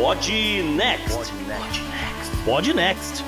Pod Next. Pod Next.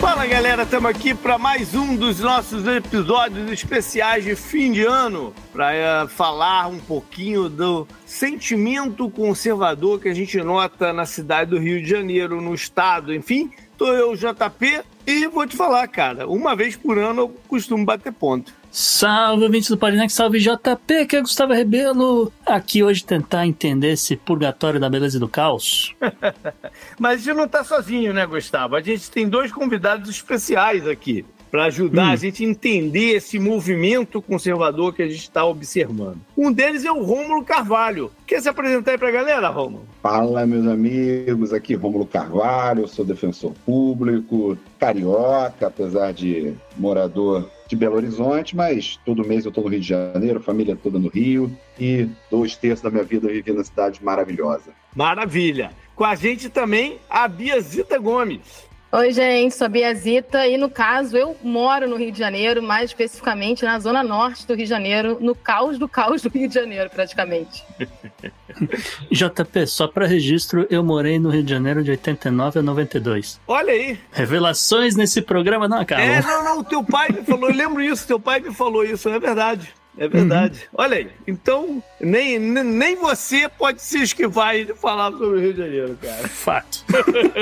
Fala galera, estamos aqui para mais um dos nossos episódios especiais de fim de ano para é, falar um pouquinho do sentimento conservador que a gente nota na cidade do Rio de Janeiro, no estado, enfim. Tô eu, JP, e vou te falar, cara, uma vez por ano eu costumo bater ponto. Salve, ouvintes do Parinex, salve JP, que é Gustavo Rebelo. Aqui hoje tentar entender esse purgatório da beleza e do caos. Mas a gente não tá sozinho, né, Gustavo? A gente tem dois convidados especiais aqui para ajudar hum. a gente a entender esse movimento conservador que a gente está observando. Um deles é o Rômulo Carvalho. Quer se apresentar aí para a galera, Rômulo? Fala, meus amigos. Aqui Rômulo Carvalho, sou defensor público, carioca, apesar de morador de Belo Horizonte, mas todo mês eu estou no Rio de Janeiro, família toda no Rio e dois terços da minha vida eu vivi na cidade maravilhosa. Maravilha! Com a gente também a Biazita Gomes. Oi, gente, sou a Biazita e, no caso, eu moro no Rio de Janeiro, mais especificamente na zona norte do Rio de Janeiro, no caos do caos do Rio de Janeiro, praticamente. JP, só para registro, eu morei no Rio de Janeiro de 89 a 92. Olha aí! Revelações nesse programa não acabam. É, não, não, o teu pai me falou, eu lembro isso, teu pai me falou isso, é verdade. É verdade. Uhum. Olha aí. Então, nem, nem você pode se esquivar de falar sobre o Rio de Janeiro, cara. Fato.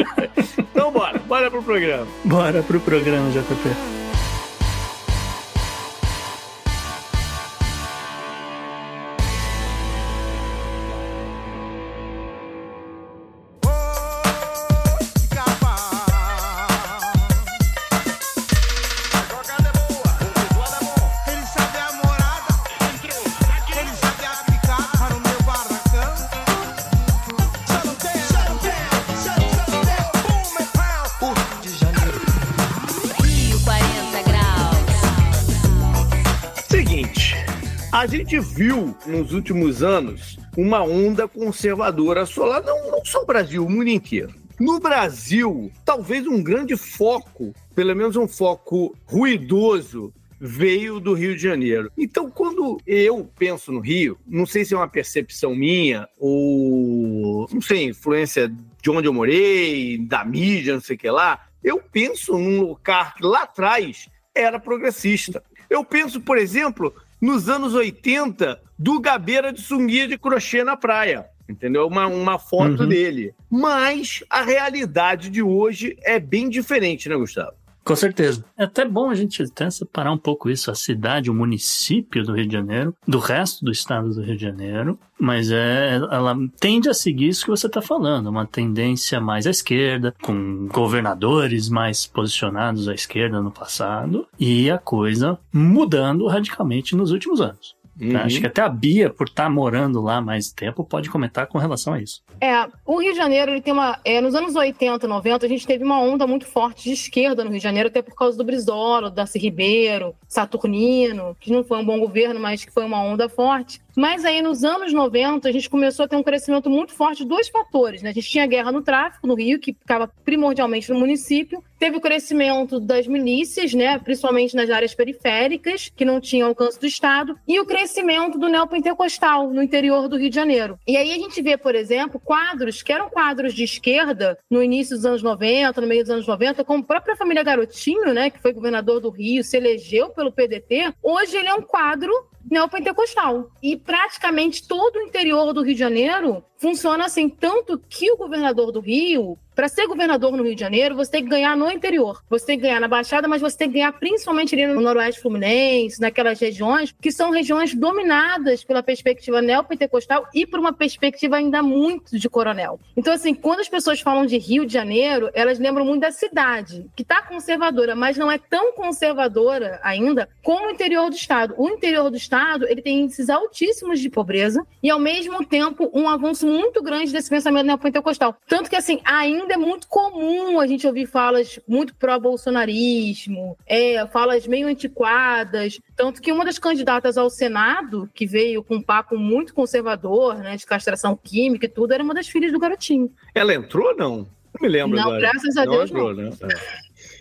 então, bora. Bora pro programa. Bora pro programa, JP. A gente viu nos últimos anos uma onda conservadora assolar não, não só o Brasil, o mundo inteiro. No Brasil, talvez um grande foco, pelo menos um foco ruidoso, veio do Rio de Janeiro. Então, quando eu penso no Rio, não sei se é uma percepção minha ou, não sei, influência de onde eu morei, da mídia, não sei o que lá, eu penso num lugar que lá atrás era progressista. Eu penso, por exemplo, nos anos 80 do Gabeira de sunguinha de crochê na praia. Entendeu? Uma, uma foto uhum. dele. Mas a realidade de hoje é bem diferente, né, Gustavo? Com certeza. É até bom a gente até separar um pouco isso, a cidade, o município do Rio de Janeiro, do resto do estado do Rio de Janeiro, mas é, ela tende a seguir isso que você está falando, uma tendência mais à esquerda, com governadores mais posicionados à esquerda no passado, e a coisa mudando radicalmente nos últimos anos. Uhum. Acho que até a Bia, por estar tá morando lá mais tempo, pode comentar com relação a isso. É, o Rio de Janeiro, ele tem uma. É, nos anos 80, 90, a gente teve uma onda muito forte de esquerda no Rio de Janeiro, até por causa do Brizola, Darcy Ribeiro, Saturnino, que não foi um bom governo, mas que foi uma onda forte. Mas aí, nos anos 90, a gente começou a ter um crescimento muito forte de dois fatores. Né? A gente tinha guerra no tráfico no Rio, que ficava primordialmente no município. Teve o crescimento das milícias, né? principalmente nas áreas periféricas, que não tinham alcance do Estado. E o crescimento do neopentecostal no interior do Rio de Janeiro. E aí a gente vê, por exemplo, quadros que eram quadros de esquerda no início dos anos 90, no meio dos anos 90, como a própria família Garotinho, né? que foi governador do Rio, se elegeu pelo PDT. Hoje ele é um quadro neopentecostal. E praticamente todo o interior do Rio de Janeiro funciona assim, tanto que o governador do Rio, para ser governador no Rio de Janeiro, você tem que ganhar no interior. Você tem que ganhar na Baixada, mas você tem que ganhar principalmente ali no Noroeste Fluminense, naquelas regiões que são regiões dominadas pela perspectiva neopentecostal e por uma perspectiva ainda muito de coronel. Então, assim, quando as pessoas falam de Rio de Janeiro, elas lembram muito da cidade, que está conservadora, mas não é tão conservadora ainda como o interior do estado. O interior do estado, ele tem índices altíssimos de pobreza e, ao mesmo tempo, um avanço muito grande desse pensamento neopentecostal. Tanto que, assim, ainda é muito comum a gente ouvir falas muito pró-bolsonarismo, é, falas meio antiquadas. Tanto que uma das candidatas ao Senado, que veio com um papo muito conservador, né, de castração química e tudo, era uma das filhas do garotinho. Ela entrou ou não? Não me lembro não, agora. Graças a não Deus, entrou, não. Né?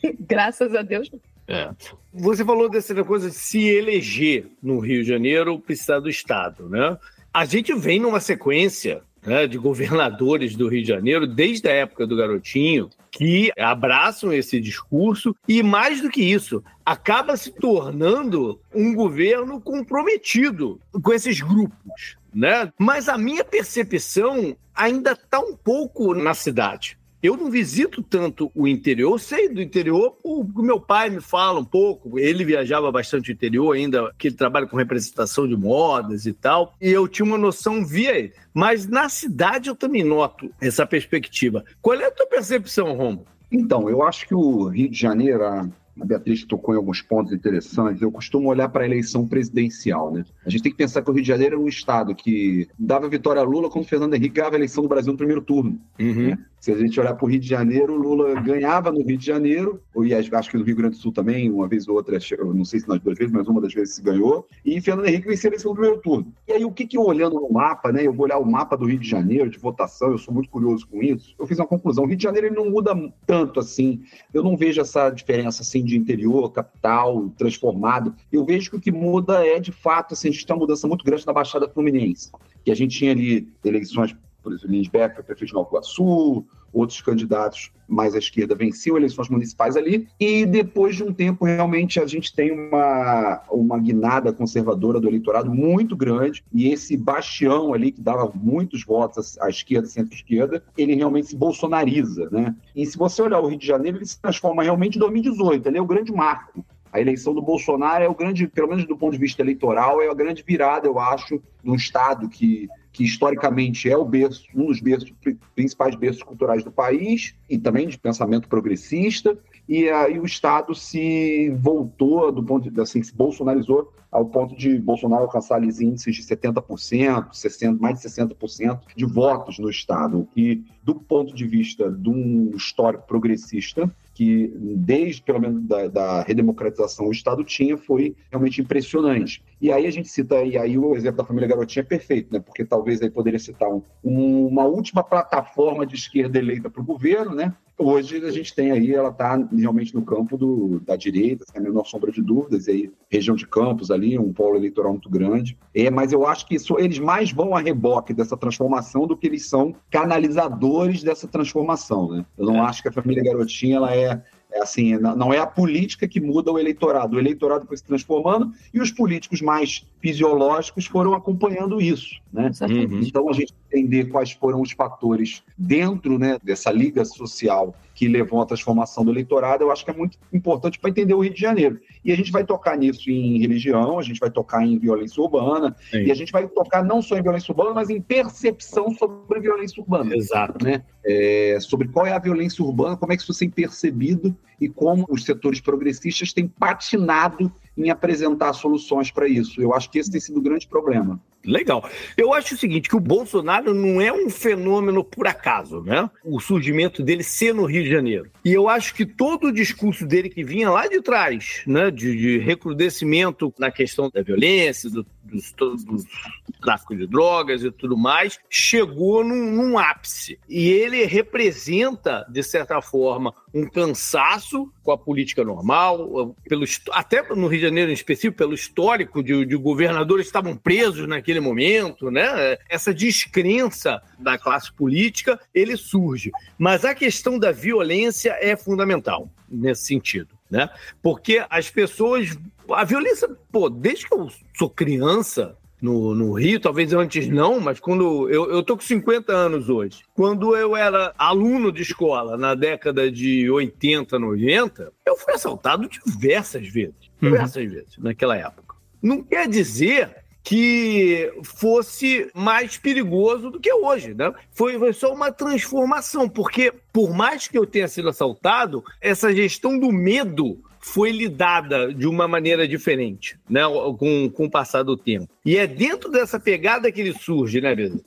É. graças a Deus, não. É. Você falou dessa coisa de se eleger no Rio de Janeiro, precisar do Estado, né? A gente vem numa sequência né, de governadores do Rio de Janeiro, desde a época do Garotinho, que abraçam esse discurso e, mais do que isso, acaba se tornando um governo comprometido com esses grupos. Né? Mas a minha percepção ainda está um pouco na cidade. Eu não visito tanto o interior, sei do interior, o meu pai me fala um pouco, ele viajava bastante o interior ainda, que ele trabalha com representação de modas e tal, e eu tinha uma noção via ele. Mas na cidade eu também noto essa perspectiva. Qual é a tua percepção, Romo? Então, eu acho que o Rio de Janeiro, a Beatriz tocou em alguns pontos interessantes. Eu costumo olhar para a eleição presidencial, né? A gente tem que pensar que o Rio de Janeiro era um estado que dava vitória a Lula quando Fernando Henrique ganhava a eleição do Brasil no primeiro turno. Uhum. Né? Se a gente olhar para o Rio de Janeiro, o Lula ganhava no Rio de Janeiro, e acho que no Rio Grande do Sul também, uma vez ou outra, não sei se nas duas vezes, mas uma das vezes se ganhou, e Fernando Henrique venceu eleição no primeiro turno. E aí, o que, que eu olhando no mapa, né? Eu vou olhar o mapa do Rio de Janeiro, de votação, eu sou muito curioso com isso. Eu fiz uma conclusão: o Rio de Janeiro ele não muda tanto assim. Eu não vejo essa diferença assim de interior, capital, transformado. Eu vejo que o que muda é, de fato, assim, a gente tem uma mudança muito grande na Baixada Fluminense. Que a gente tinha ali eleições por exemplo, Lindbergh foi prefeito de Nova Iguaçu, outros candidatos mais à esquerda venciam eleições municipais ali, e depois de um tempo, realmente, a gente tem uma, uma guinada conservadora do eleitorado muito grande, e esse bastião ali, que dava muitos votos à esquerda, centro-esquerda, ele realmente se bolsonariza, né? E se você olhar o Rio de Janeiro, ele se transforma realmente em 2018, ele é o grande marco. A eleição do Bolsonaro é o grande, pelo menos do ponto de vista eleitoral, é a grande virada, eu acho, de um Estado que que historicamente é o berço, um dos berços, principais berços culturais do país e também de pensamento progressista, e aí o Estado se voltou do ponto de assim, se bolsonarizou ao ponto de Bolsonaro alcançar ali índices de 70%, 60, mais de 60% de votos no Estado, o que, do ponto de vista de um histórico progressista, que desde pelo menos da, da, redemocratização o Estado tinha foi realmente impressionante. E aí a gente cita, e aí o exemplo da família Garotinha é perfeito, né? Porque talvez aí poderia citar um, um, uma última plataforma de esquerda eleita para o governo, né? Hoje a gente tem aí, ela está realmente no campo do, da direita, sem a menor sombra de dúvidas, e aí região de Campos ali, um polo eleitoral muito grande. É, mas eu acho que isso, eles mais vão a reboque dessa transformação do que eles são canalizadores dessa transformação, né? Eu não é. acho que a família Garotinha ela é é assim, não é a política que muda o eleitorado. O eleitorado foi se transformando e os políticos mais fisiológicos foram acompanhando isso. Né? Uhum. Então, a gente entender quais foram os fatores dentro né, dessa liga social que levou à transformação do eleitorado, eu acho que é muito importante para entender o Rio de Janeiro. E a gente vai tocar nisso em religião, a gente vai tocar em violência urbana, Sim. e a gente vai tocar não só em violência urbana, mas em percepção sobre violência urbana. Exato. Né? É, sobre qual é a violência urbana, como é que isso tem percebido e como os setores progressistas têm patinado em apresentar soluções para isso. Eu acho que esse tem sido o grande problema. Legal. Eu acho o seguinte, que o Bolsonaro não é um fenômeno por acaso, né? O surgimento dele ser no Rio de Janeiro. E eu acho que todo o discurso dele que vinha lá de trás, né, de, de recrudescimento na questão da violência, do, do, do, tráfico de drogas e tudo mais, chegou num, num ápice. E ele representa, de certa forma, um cansaço com a política normal, pelo, até no Rio de Janeiro em específico, pelo histórico de, de governadores que estavam presos naquele momento, né? Essa descrença da classe política, ele surge. Mas a questão da violência é fundamental nesse sentido, né? Porque as pessoas... A violência, pô, desde que eu sou criança, no, no Rio, talvez antes não, mas quando eu, eu tô com 50 anos hoje. Quando eu era aluno de escola na década de 80, 90, eu fui assaltado diversas vezes. Uhum. Diversas uhum. vezes naquela época. Não quer dizer que fosse mais perigoso do que hoje, né? Foi, foi, só uma transformação, porque por mais que eu tenha sido assaltado, essa gestão do medo foi lidada de uma maneira diferente, né, com, com o passar do tempo. E é dentro dessa pegada que ele surge, né, Beza?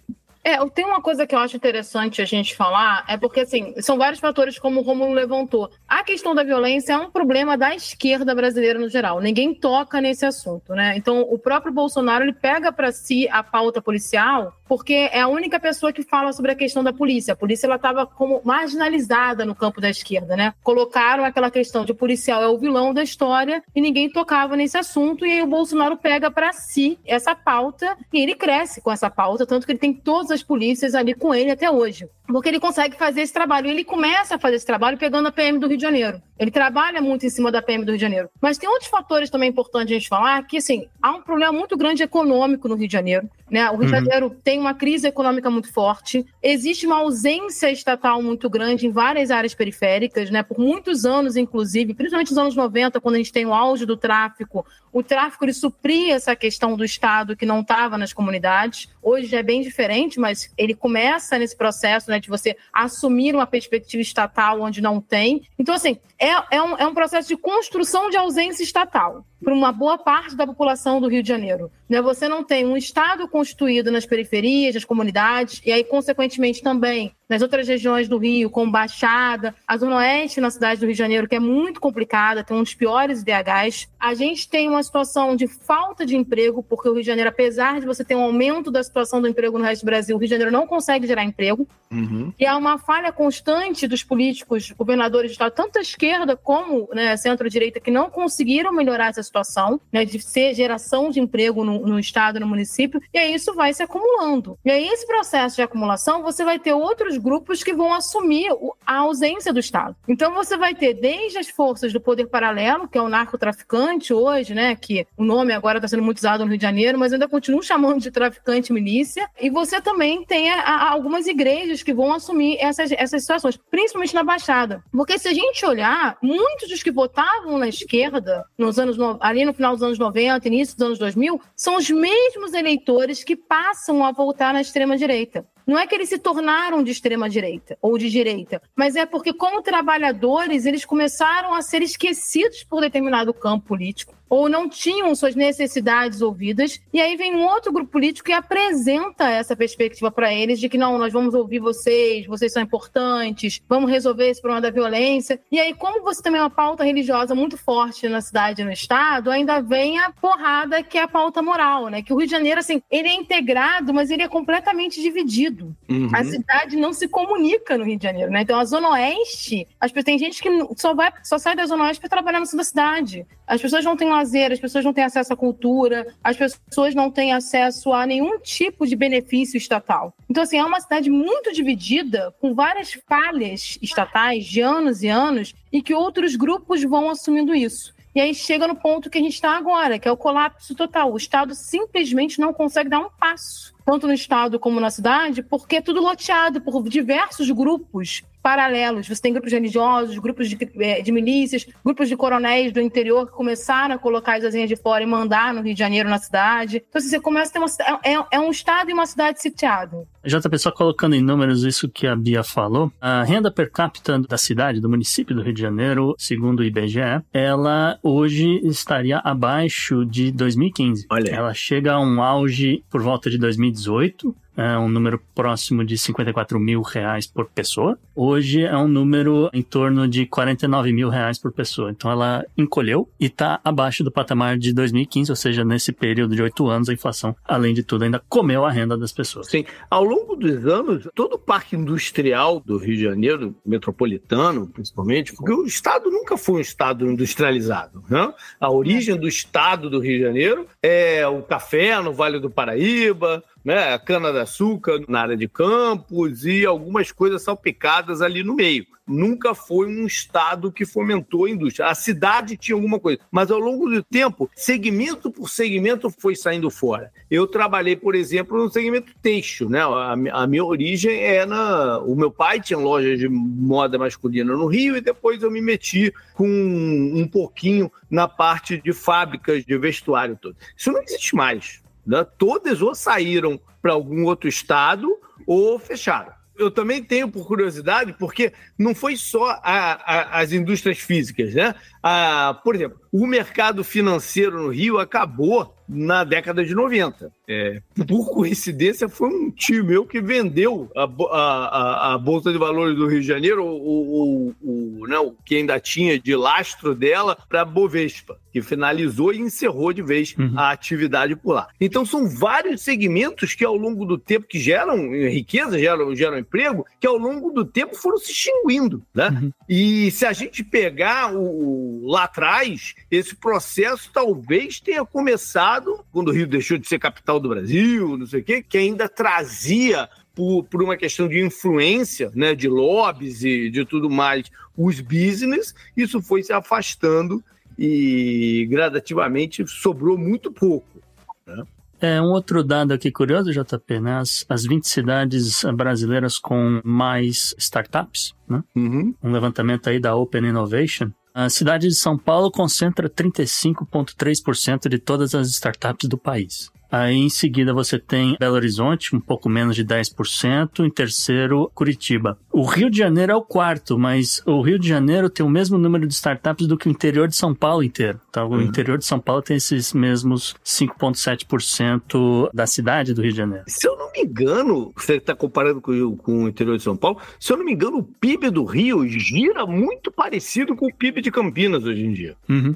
É, tem uma coisa que eu acho interessante a gente falar, é porque, assim, são vários fatores como o Romulo levantou. A questão da violência é um problema da esquerda brasileira no geral. Ninguém toca nesse assunto, né? Então, o próprio Bolsonaro, ele pega para si a pauta policial porque é a única pessoa que fala sobre a questão da polícia. A polícia ela estava como marginalizada no campo da esquerda, né? Colocaram aquela questão de policial é o vilão da história e ninguém tocava nesse assunto e aí o Bolsonaro pega para si essa pauta e ele cresce com essa pauta, tanto que ele tem todas as polícias ali com ele até hoje. Porque ele consegue fazer esse trabalho. Ele começa a fazer esse trabalho pegando a PM do Rio de Janeiro. Ele trabalha muito em cima da PM do Rio de Janeiro. Mas tem outros fatores também importantes a gente falar, que assim, há um problema muito grande econômico no Rio de Janeiro. Né? O Rio de uhum. Janeiro tem uma crise econômica muito forte, existe uma ausência estatal muito grande em várias áreas periféricas, né? por muitos anos, inclusive, principalmente nos anos 90, quando a gente tem o auge do tráfico, o tráfico ele supria essa questão do Estado que não estava nas comunidades. Hoje já é bem diferente, mas ele começa nesse processo né, de você assumir uma perspectiva estatal onde não tem. Então, assim, é, é, um, é um processo de construção de ausência estatal para uma boa parte da população do Rio de Janeiro. Né? Você não tem um Estado constituído nas periferias, nas comunidades, e aí, consequentemente, também nas outras regiões do Rio, com Baixada, a Zona Oeste na cidade do Rio de Janeiro, que é muito complicada, tem um dos piores IDHs. A gente tem uma situação de falta de emprego, porque o Rio de Janeiro, apesar de você ter um aumento da situação do emprego no resto do Brasil, o Rio de Janeiro não consegue gerar emprego. Uhum. E há uma falha constante dos políticos, governadores de Estado, tanto a esquerda como né, centro-direita, que não conseguiram melhorar essa situação, né, de ser geração de emprego no, no Estado, no município, e aí isso vai se acumulando. E aí, esse processo de acumulação, você vai ter outros grupos que vão assumir a ausência do Estado. Então, você vai ter desde as forças do poder paralelo, que é o narcotraficante hoje, né, que o nome agora está sendo muito usado no Rio de Janeiro, mas ainda continuam chamando de traficante milícia, e você também tem a, a, algumas igrejas que vão assumir essas, essas situações, principalmente na Baixada. Porque se a gente olhar, muitos dos que votavam na esquerda, nos anos ali no final dos anos 90, início dos anos 2000, são os mesmos eleitores que passam a voltar na extrema-direita. Não é que eles se tornaram de extrema direita ou de direita, mas é porque, como trabalhadores, eles começaram a ser esquecidos por determinado campo político ou não tinham suas necessidades ouvidas. E aí vem um outro grupo político e apresenta essa perspectiva para eles de que não, nós vamos ouvir vocês, vocês são importantes, vamos resolver esse problema da violência. E aí, como você também é uma pauta religiosa muito forte na cidade e no estado, ainda vem a porrada que é a pauta moral, né? Que o Rio de Janeiro, assim, ele é integrado, mas ele é completamente dividido. Uhum. A cidade não se comunica no Rio de Janeiro, né? Então, a Zona Oeste, as, tem gente que só, vai, só sai da Zona Oeste para trabalhar no sul da cidade. As pessoas não têm lazer, as pessoas não têm acesso à cultura, as pessoas não têm acesso a nenhum tipo de benefício estatal. Então, assim, é uma cidade muito dividida, com várias falhas estatais de anos e anos, e que outros grupos vão assumindo isso. E aí chega no ponto que a gente está agora, que é o colapso total. O Estado simplesmente não consegue dar um passo, tanto no Estado como na cidade, porque é tudo loteado por diversos grupos paralelos. Você tem grupos religiosos, grupos de, é, de, milícias, grupos de coronéis do interior que começaram a colocar as asinhas de fora e mandar no Rio de Janeiro, na cidade. Então, assim, você começa a ter uma. É, é, é um estado e uma cidade sitiado. JP, só colocando em números isso que a Bia falou, a renda per capita da cidade, do município do Rio de Janeiro, segundo o IBGE, ela hoje estaria abaixo de 2015. Olha. Ela chega a um auge por volta de 2018 é um número próximo de 54 mil reais por pessoa. Hoje é um número em torno de 49 mil reais por pessoa. Então ela encolheu e está abaixo do patamar de 2015, ou seja, nesse período de oito anos, a inflação, além de tudo, ainda comeu a renda das pessoas. Sim. Ao longo dos anos, todo o parque industrial do Rio de Janeiro, metropolitano principalmente, porque o Estado nunca foi um Estado industrializado. Né? A origem do Estado do Rio de Janeiro é o café no Vale do Paraíba, né, a cana-de-açúcar na área de campos e algumas coisas salpicadas ali no meio. Nunca foi um estado que fomentou a indústria. A cidade tinha alguma coisa, mas ao longo do tempo, segmento por segmento foi saindo fora. Eu trabalhei, por exemplo, no segmento têxtil, né? A, a minha origem é na. O meu pai tinha loja de moda masculina no Rio e depois eu me meti com um pouquinho na parte de fábricas de vestuário todo. Isso não existe mais. Né? Todas ou saíram para algum outro estado ou fecharam. Eu também tenho por curiosidade, porque não foi só a, a, as indústrias físicas, né? Ah, por exemplo, o mercado financeiro no Rio acabou na década de 90. É, por coincidência, foi um tio meu que vendeu a, a, a Bolsa de Valores do Rio de Janeiro, o, o, o, não, que ainda tinha de lastro dela, para a Bovespa, que finalizou e encerrou de vez uhum. a atividade por lá. Então, são vários segmentos que, ao longo do tempo, que geram riqueza, geram, geram emprego, que ao longo do tempo foram se extinguindo. Né? Uhum. E se a gente pegar o, lá atrás, esse processo talvez tenha começado quando o Rio deixou de ser capital do Brasil, não sei o quê, que ainda trazia por, por, uma questão de influência, né, de lobbies e de tudo mais, os business, isso foi se afastando e gradativamente sobrou muito pouco. Né? É, um outro dado aqui curioso, JP, né? As, as 20 cidades brasileiras com mais startups, né? Uhum. Um levantamento aí da Open Innovation. A cidade de São Paulo concentra 35,3% de todas as startups do país. Aí em seguida você tem Belo Horizonte, um pouco menos de 10%. Em terceiro, Curitiba. O Rio de Janeiro é o quarto, mas o Rio de Janeiro tem o mesmo número de startups do que o interior de São Paulo inteiro. Então, uhum. o interior de São Paulo tem esses mesmos 5,7% da cidade do Rio de Janeiro. Se eu não me engano, você está comparando com, com, o interior de São Paulo, se eu não me engano, o PIB do Rio gira muito parecido com o PIB de Campinas hoje em dia. Uhum.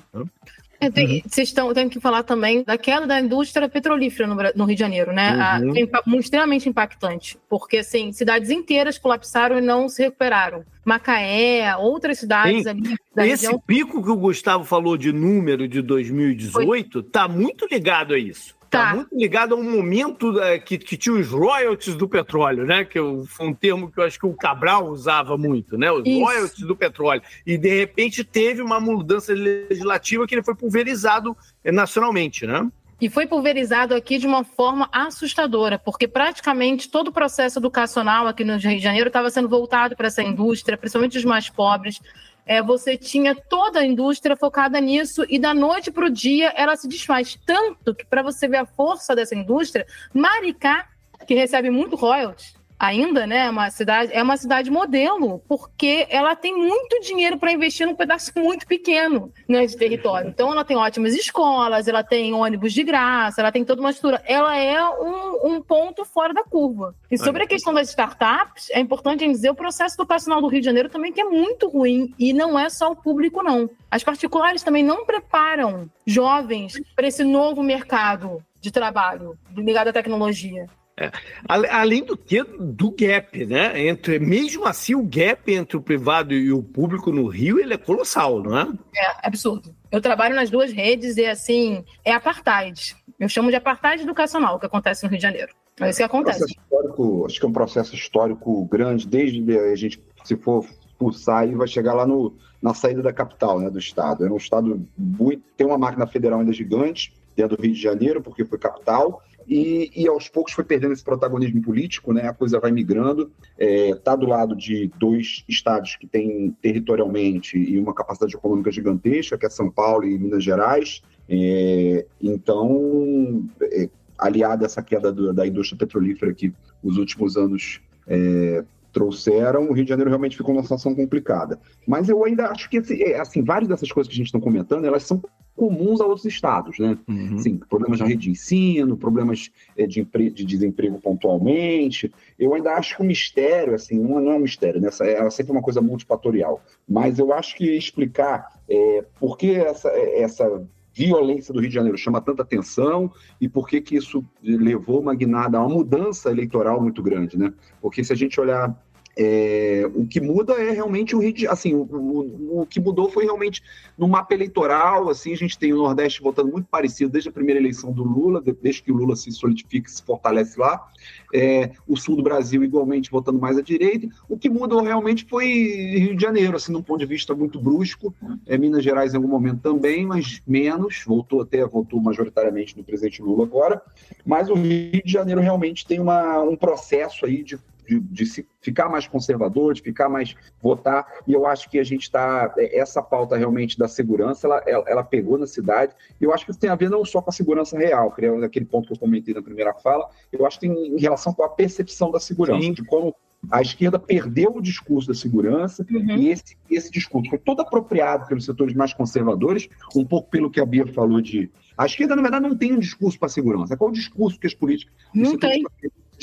É, tem, uhum. Vocês estão tendo que falar também da queda da indústria petrolífera no, no Rio de Janeiro, né? Uhum. A, extremamente impactante, porque assim, cidades inteiras colapsaram e não se recuperaram. Macaé, outras cidades Sim. ali. Esse região... pico que o Gustavo falou de número de 2018 está muito ligado a isso. Tá. tá. muito ligado a um momento é, que, que tinha os royalties do petróleo, né? Que eu, foi um termo que eu acho que o Cabral usava muito, né? Os Isso. royalties do petróleo. E de repente teve uma mudança legislativa que ele foi pulverizado é, nacionalmente, né? E foi pulverizado aqui de uma forma assustadora, porque praticamente todo o processo educacional aqui no Rio de Janeiro estava sendo voltado para essa indústria, principalmente os mais pobres é, você tinha toda a indústria focada nisso e da noite para o dia ela se desfaz. Tanto que, para você ver a força dessa indústria, Maricá, que recebe muito royalties, ainda, né, uma cidade, é uma cidade modelo, porque ela tem muito dinheiro para investir num pedaço muito pequeno né, de território. Então, ela tem ótimas escolas, ela tem ônibus de graça, ela tem toda uma estrutura. Ela é um, um ponto fora da curva. E sobre a questão das startups, é importante dizer o processo educacional do Rio de Janeiro também que é muito ruim e não é só o público, não. As particulares também não preparam jovens para esse novo mercado de trabalho ligado à tecnologia. É. Além do que do gap, né? Entre, mesmo assim, o gap entre o privado e o público no Rio ele é colossal, não é? É absurdo. Eu trabalho nas duas redes e assim é apartheid. Eu chamo de apartheid educacional o que acontece no Rio de Janeiro. É isso que acontece. acho que é um processo histórico grande, desde a gente, se for pulsar, e vai chegar lá no, na saída da capital, né, do estado. É um estado muito, tem uma máquina federal ainda gigante dentro do Rio de Janeiro, porque foi capital e, e, aos poucos foi perdendo esse protagonismo político, né? A coisa vai migrando. Está é, do lado de dois estados que têm territorialmente e uma capacidade econômica gigantesca, que é São Paulo e Minas Gerais. É, então, é, aliado a essa queda do, da indústria petrolífera que os últimos anos é, trouxeram, o Rio de Janeiro realmente ficou numa situação complicada. Mas eu ainda acho que, assim, é, assim várias dessas coisas que a gente está comentando, elas são comuns a outros estados, né? Uhum. Sim, problemas na rede de ensino, problemas é, de, de, desemprego pontualmente. Eu ainda acho que o mistério, assim, não, é um mistério, né? É sempre uma coisa multifatorial. Mas eu acho que explicar é, por que essa, essa violência do Rio de Janeiro chama tanta atenção e por que que isso levou uma guinada a uma mudança eleitoral muito grande, né? Porque se a gente olhar é, o que muda é realmente o Rio de, assim, o, o, o, que mudou foi realmente no mapa eleitoral, assim, a gente tem o Nordeste votando muito parecido desde a primeira eleição do Lula, desde que o Lula se solidifica, se fortalece lá, é, o Sul do Brasil igualmente votando mais à direita, o que mudou realmente foi Rio de Janeiro, assim, num ponto de vista muito brusco, é, Minas Gerais em algum momento também, mas menos, voltou até, voltou majoritariamente no presidente Lula agora, mas o Rio de Janeiro realmente tem uma, um processo aí de de, de ficar mais conservador, de ficar mais votar. E eu acho que a gente está. É, essa pauta realmente da segurança, ela, ela, ela, pegou na cidade. E eu acho que isso tem a ver não só com a segurança real, que é aquele ponto que eu comentei na primeira fala, eu acho que tem em relação com a percepção da segurança, Sim. de como A esquerda perdeu o discurso da segurança uhum. e esse, esse discurso foi todo apropriado pelos setores mais conservadores, um pouco pelo que a Bia falou de. A esquerda, na verdade, não tem um discurso para a segurança. Qual é o discurso que as políticas. Não tem.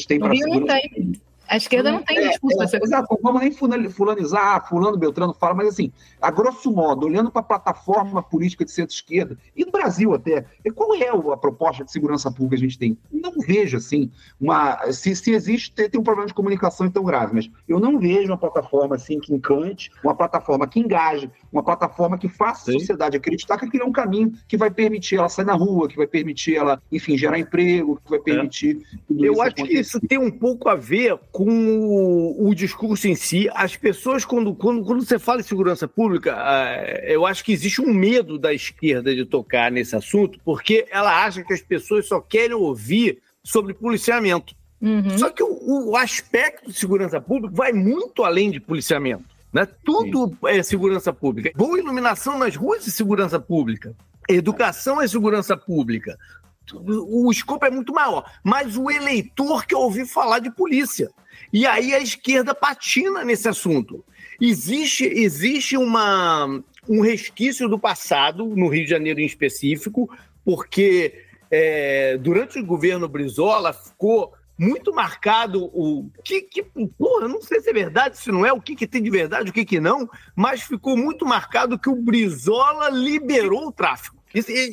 Têm para a segurança? Não tem. A esquerda não tem é, discurso. É, exato, vamos nem fulanizar, ah, fulano, Beltrano fala, mas assim, a grosso modo, olhando para a plataforma política de centro-esquerda, e no Brasil até, qual é a proposta de segurança pública que a gente tem? Não vejo, assim, uma... Se, se existe, tem um problema de comunicação tão grave, mas eu não vejo uma plataforma, assim, que encante, uma plataforma que engaje, uma plataforma que faça a sociedade acreditar que aquele é um caminho que vai permitir ela sair na rua, que vai permitir ela, enfim, gerar emprego, que vai permitir... É. Eu acho acontecer. que isso tem um pouco a ver com o, o, discurso em si. As pessoas, quando, quando, quando você fala em segurança pública, uh, eu acho que existe um medo da esquerda de tocar nesse assunto, porque ela acha que as pessoas só querem ouvir sobre policiamento. Uhum. Só que o, o, aspecto de segurança pública vai muito além de policiamento. Né? Tudo Sim. é segurança pública. Boa iluminação nas ruas é segurança pública. Educação é segurança pública o escopo é muito maior. Mas o eleitor quer ouvir falar de polícia. E aí a esquerda patina nesse assunto. Existe, existe uma, um resquício do passado, no Rio de Janeiro em específico, porque é, durante o governo Brizola ficou muito marcado o que, que porra, não sei se é verdade, se não é, o que, que tem de verdade, o que, que não, mas ficou muito marcado que o Brizola liberou o tráfico.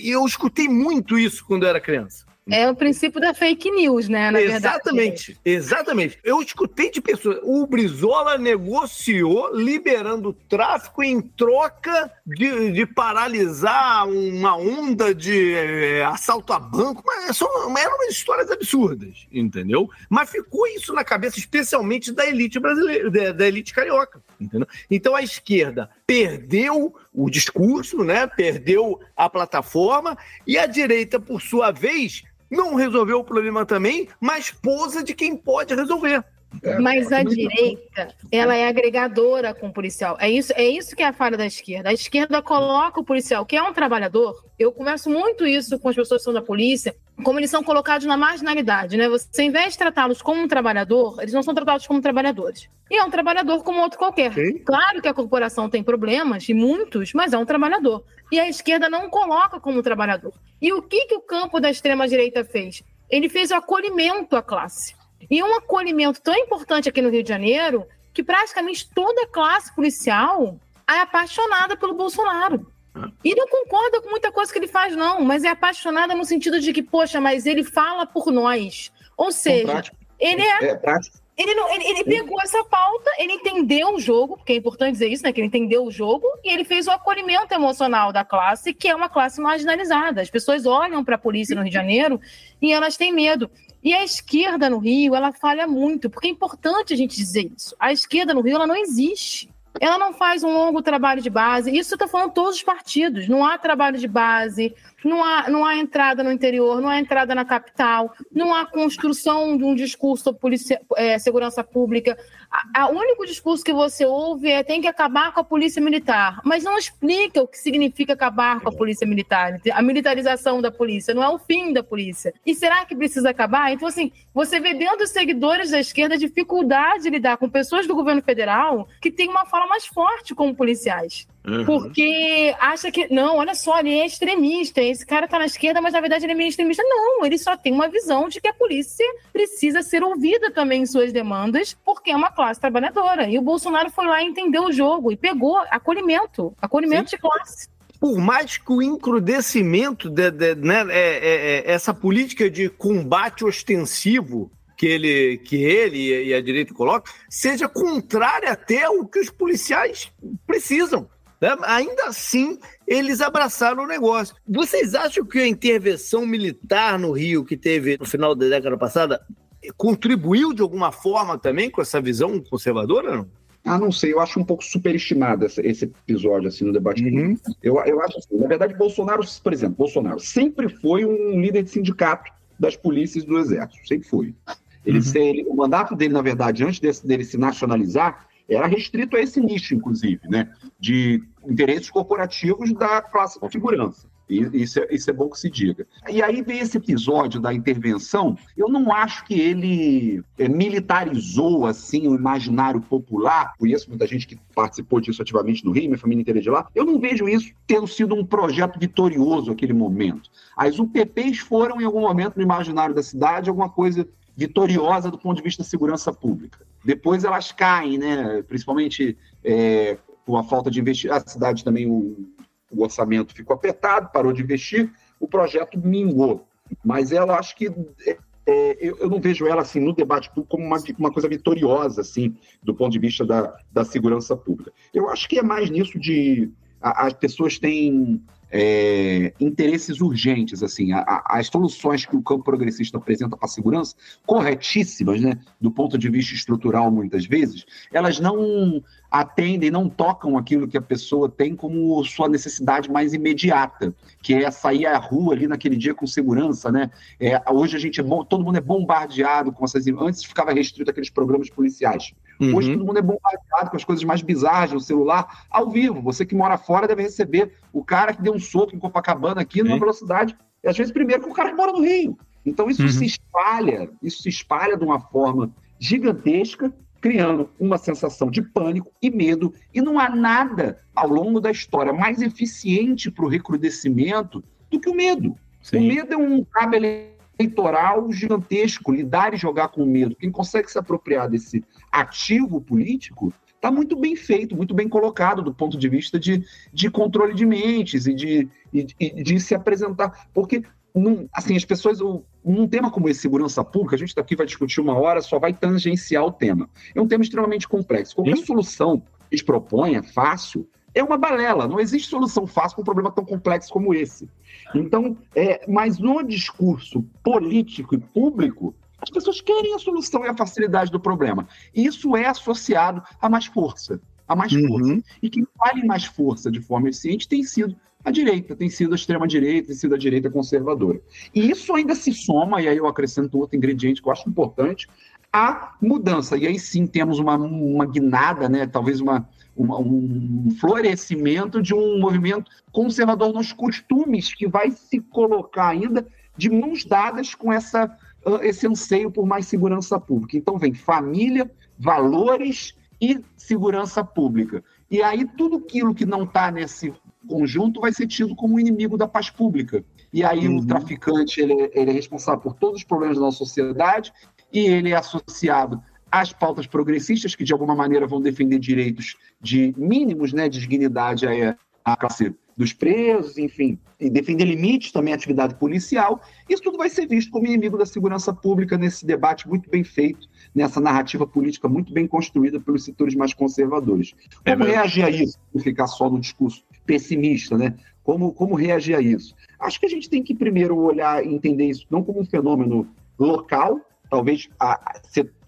Eu escutei muito isso quando eu era criança. É o princípio da fake news, né? Exatamente, verdade. exatamente. Eu escutei de pessoas. O Brizola negociou liberando tráfico em troca de, de paralisar uma onda de é, assalto a banco. Mas são, eram umas histórias absurdas, entendeu? Mas ficou isso na cabeça, especialmente da elite brasileira, da, da elite carioca, entendeu? Então a esquerda perdeu o discurso, né? Perdeu a plataforma e a direita, por sua vez, não resolveu o problema também, mas posa de quem pode resolver. É, mas a direita, ela é agregadora com o policial. É isso, é isso que é a falha da esquerda. A esquerda coloca o policial, que é um trabalhador. Eu converso muito isso com as pessoas que são da polícia, como eles são colocados na marginalidade, né? Você, em vez de tratá-los como um trabalhador, eles não são tratados como trabalhadores. E é um trabalhador como outro qualquer. Sim. Claro que a corporação tem problemas, e muitos, mas é um trabalhador. E a esquerda não coloca como trabalhador. E o que, que o campo da extrema-direita fez? Ele fez o acolhimento à classe. E um acolhimento tão importante aqui no Rio de Janeiro que praticamente toda a classe policial é apaixonada pelo Bolsonaro. E não concorda com muita coisa que ele faz, não, mas é apaixonada no sentido de que, poxa, mas ele fala por nós. Ou seja, ele é. é ele, não, ele, ele pegou essa pauta, ele entendeu o jogo, porque é importante dizer isso, né? Que ele entendeu o jogo, e ele fez o acolhimento emocional da classe, que é uma classe marginalizada. As pessoas olham para a polícia no Rio de Janeiro e elas têm medo. E a esquerda no Rio, ela falha muito, porque é importante a gente dizer isso. A esquerda no Rio, ela não existe. Ela não faz um longo trabalho de base. Isso eu estou falando todos os partidos. Não há trabalho de base, não há, não há entrada no interior, não há entrada na capital, não há construção de um discurso polícia, é, segurança pública. O único discurso que você ouve é tem que acabar com a polícia militar, mas não explica o que significa acabar com a polícia militar, a militarização da polícia, não é o fim da polícia. E será que precisa acabar? Então, assim, você vê dentro dos seguidores da esquerda dificuldade de lidar com pessoas do governo federal que têm uma fala mais forte como policiais. Uhum. Porque acha que, não, olha só, ele é extremista, esse cara tá na esquerda, mas na verdade ele é meio extremista. Não, ele só tem uma visão de que a polícia precisa ser ouvida também em suas demandas, porque é uma classe trabalhadora. E o Bolsonaro foi lá e entendeu o jogo e pegou acolhimento, acolhimento Sim. de classe por mais que o encrudecimento, de, de, né, é, é, é, essa política de combate ostensivo que ele, que ele e a direita colocam, seja contrária até ao que os policiais precisam. Né? Ainda assim, eles abraçaram o negócio. Vocês acham que a intervenção militar no Rio que teve no final da década passada contribuiu de alguma forma também com essa visão conservadora? Não? Ah, não sei, eu acho um pouco superestimado esse episódio assim no debate uhum. Eu, eu acho assim, na verdade, Bolsonaro, por exemplo, Bolsonaro sempre foi um líder de sindicato das polícias do exército, sempre foi. Ele, uhum. ele, o mandato dele, na verdade, antes desse, dele se nacionalizar, era restrito a esse nicho, inclusive, né, de interesses corporativos da classe de segurança. Isso é, isso é bom que se diga. E aí vem esse episódio da intervenção. Eu não acho que ele é, militarizou assim o imaginário popular. Conheço muita gente que participou disso ativamente no Rio, minha família inteira é de lá. Eu não vejo isso tendo sido um projeto vitorioso naquele momento. As UPPs foram, em algum momento, no imaginário da cidade, alguma coisa vitoriosa do ponto de vista da segurança pública. Depois elas caem, né? principalmente é, com a falta de investir. A cidade também, o, o, orçamento ficou apertado, parou de investir, o projeto mingou. Mas ela acho que. É, é, eu, eu, não vejo ela assim no debate público como uma, uma coisa vitoriosa assim do ponto de vista da, da segurança pública. Eu acho que é mais nisso de as pessoas têm é, interesses urgentes, assim, a, as soluções que o campo progressista apresenta para a segurança, corretíssimas, né, do ponto de vista estrutural, muitas vezes, elas não atendem, não tocam aquilo que a pessoa tem como sua necessidade mais imediata, que é sair à rua ali naquele dia com segurança, né? É, hoje a gente é bom, todo mundo é bombardeado com essas. Antes ficava restrito aqueles programas policiais. Uhum. Hoje todo mundo é bombardeado com as coisas mais bizarras no celular, ao vivo. Você que mora fora deve receber o cara que deu um soco em Copacabana aqui numa velocidade, e às vezes primeiro que o cara que mora no Rio. Então isso uhum. se espalha, isso se espalha de uma forma gigantesca criando uma sensação de pânico e medo, e não há nada ao longo da história mais eficiente para o recrudescimento do que o medo. Sim. O medo é um cabo eleitoral gigantesco, lidar e jogar com medo. Quem consegue se apropriar desse ativo político está muito bem feito, muito bem colocado do ponto de vista de, de controle de mentes e de, e, de se apresentar. Porque assim, as pessoas, num tema como esse, segurança pública, a gente daqui vai discutir uma hora, só vai tangenciar o tema. É um tema extremamente complexo. Qualquer Sim. solução que se propõe é fácil, é uma balela. Não existe solução fácil para um problema tão complexo como esse. Então, é, mas no discurso político e público, as pessoas querem a solução e a facilidade do problema. Isso é associado a mais força. A mais uhum. força. E quem vale mais força de forma eficiente tem sido a direita, tem sido a extrema-direita, tem sido a direita conservadora. E isso ainda se soma, e aí eu acrescento outro ingrediente que eu acho importante, a mudança. E aí sim temos uma, uma guinada, né, talvez uma, uma, um florescimento de um movimento conservador nos costumes que vai se colocar ainda de mãos dadas com essa, esse anseio por mais segurança pública. Então vem família, valores e segurança pública. E aí tudo aquilo que não está nesse conjunto vai ser tido como inimigo da paz pública. E aí uhum. o traficante ele, ele é responsável por todos os problemas da nossa sociedade e ele é associado às pautas progressistas que de alguma maneira vão defender direitos de mínimos, né, de dignidade à classe dos presos, enfim, e defender limites também à atividade policial. Isso tudo vai ser visto como inimigo da segurança pública nesse debate muito bem feito, nessa narrativa política muito bem construída pelos setores mais conservadores. É como é reagir a isso? Não ficar só no discurso pessimista, né? Como, como reagir a isso? Acho que a gente tem que primeiro olhar e entender isso não como um fenômeno local, talvez a, a,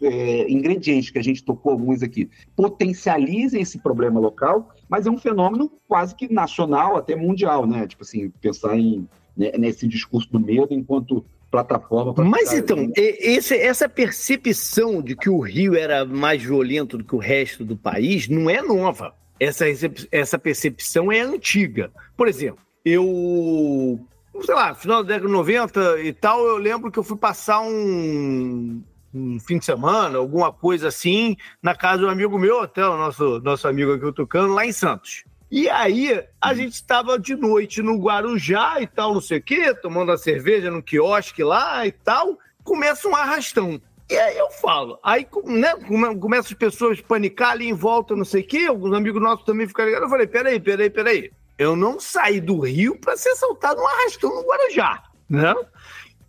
é, ingredientes que a gente tocou alguns aqui potencializem esse problema local, mas é um fenômeno quase que nacional, até mundial, né? Tipo assim, pensar em, né, nesse discurso do medo enquanto plataforma. Mas então, esse, essa percepção de que o Rio era mais violento do que o resto do país não é nova. Essa, essa percepção é antiga. Por exemplo, eu sei lá, final da década de 90 e tal, eu lembro que eu fui passar um, um fim de semana, alguma coisa assim, na casa de um amigo meu, até o nosso, nosso amigo aqui, o Tucano, lá em Santos. E aí, a gente estava de noite no Guarujá e tal, não sei o quê, tomando a cerveja no quiosque lá e tal, começa um arrastão. E aí eu falo, aí né, começam as pessoas panicar ali em volta, não sei o quê, alguns amigos nossos também ficaram ligados. Eu falei, peraí, peraí, peraí. Eu não saí do Rio para ser assaltado num arrastão no Guarujá, né?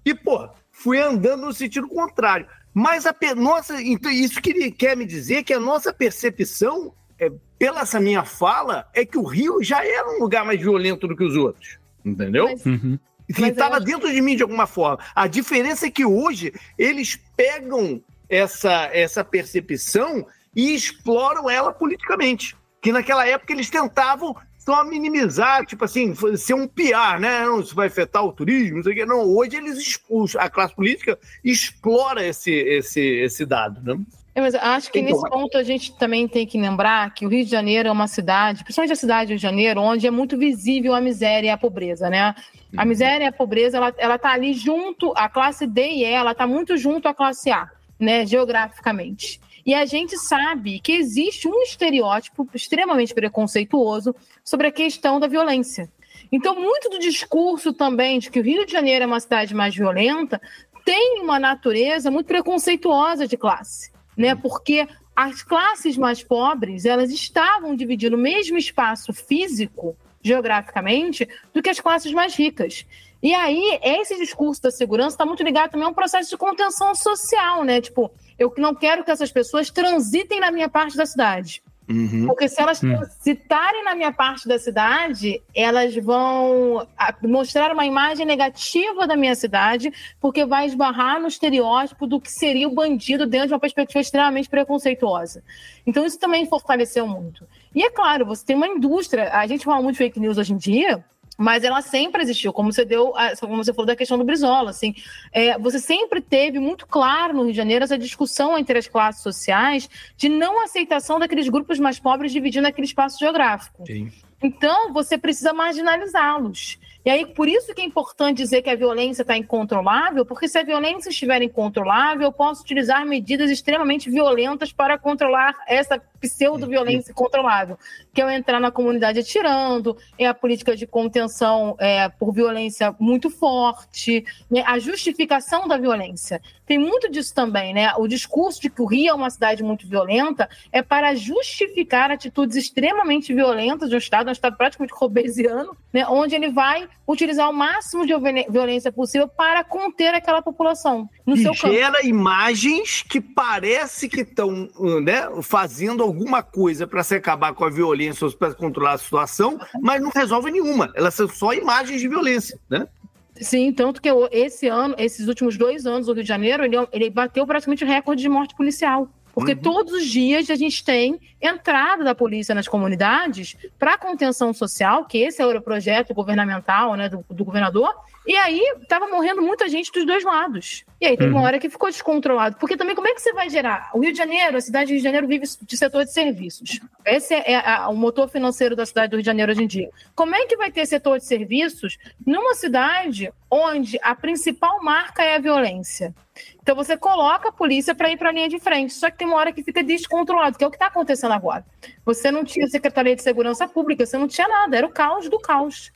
E, pô, fui andando no sentido contrário. Mas a nossa, então isso que quer me dizer que a nossa percepção, é, pela essa minha fala, é que o Rio já era um lugar mais violento do que os outros. Entendeu? Mas, uhum. estava dentro de mim de alguma forma. A diferença é que hoje eles pegam essa, essa percepção e exploram ela politicamente. Que naquela época eles tentavam só minimizar, tipo assim, ser um piar, né? Não, isso vai afetar o turismo, não sei o quê. Não, hoje eles expulsam, a classe política explora esse, esse, esse dado, né? É, mas acho que então, nesse ponto a gente também tem que lembrar que o Rio de Janeiro é uma cidade, principalmente a cidade do Rio de Janeiro, onde é muito visível a miséria e a pobreza, né? A uhum. miséria e a pobreza, ela, ela tá ali junto, a classe D e E, ela tá muito junto à classe A, né, geograficamente. E a gente sabe que existe um estereótipo extremamente preconceituoso sobre a questão da violência. Então, muito do discurso também de que o Rio de Janeiro é uma cidade mais violenta tem uma natureza muito preconceituosa de classe, né? Porque as classes mais pobres, elas estavam dividindo o mesmo espaço físico, geograficamente, do que as classes mais ricas. E aí, esse discurso da segurança está muito ligado também a um processo de contenção social, né? Tipo, eu não quero que essas pessoas transitem na minha parte da cidade. Uhum. Porque se elas uhum. transitarem na minha parte da cidade, elas vão mostrar uma imagem negativa da minha cidade, porque vai esbarrar no estereótipo do que seria o bandido dentro de uma perspectiva extremamente preconceituosa. Então, isso também fortaleceu muito. E é claro, você tem uma indústria, a gente fala muito de fake news hoje em dia, mas ela sempre existiu, como você deu, como você falou da questão do Brizola, assim, é, você sempre teve muito claro no Rio de Janeiro essa discussão entre as classes sociais de não aceitação daqueles grupos mais pobres dividindo aquele espaço geográfico. Sim. Então, você precisa marginalizá-los. E aí, por isso que é importante dizer que a violência está incontrolável, porque se a violência estiver incontrolável, eu posso utilizar medidas extremamente violentas para controlar essa pseudo-violência controlável, que é eu entrar na comunidade atirando, é a política de contenção é, por violência muito forte, né? a justificação da violência. Tem muito disso também, né? O discurso de que o Rio é uma cidade muito violenta é para justificar atitudes extremamente violentas de um Estado, um Estado praticamente robesiano, né? onde ele vai utilizar o máximo de violência possível para conter aquela população. No e seu gera campo. imagens que parece que estão né, fazendo alguma coisa para se acabar com a violência ou para controlar a situação, mas não resolve nenhuma. Elas são só imagens de violência, né? Sim, tanto que esse ano, esses últimos dois anos, o Rio de Janeiro, ele, ele bateu praticamente o recorde de morte policial. Porque uhum. todos os dias a gente tem entrada da polícia nas comunidades para contenção social, que esse era o projeto governamental né, do, do governador, e aí estava morrendo muita gente dos dois lados. E aí tem uma uhum. hora que ficou descontrolado. Porque também como é que você vai gerar? O Rio de Janeiro, a cidade do Rio de Janeiro vive de setor de serviços. Esse é a, a, o motor financeiro da cidade do Rio de Janeiro hoje em dia. Como é que vai ter setor de serviços numa cidade onde a principal marca é a violência? Então você coloca a polícia para ir para a linha de frente. Só que tem uma hora que fica descontrolado, que é o que está acontecendo agora. Você não tinha Secretaria de Segurança Pública, você não tinha nada, era o caos do caos.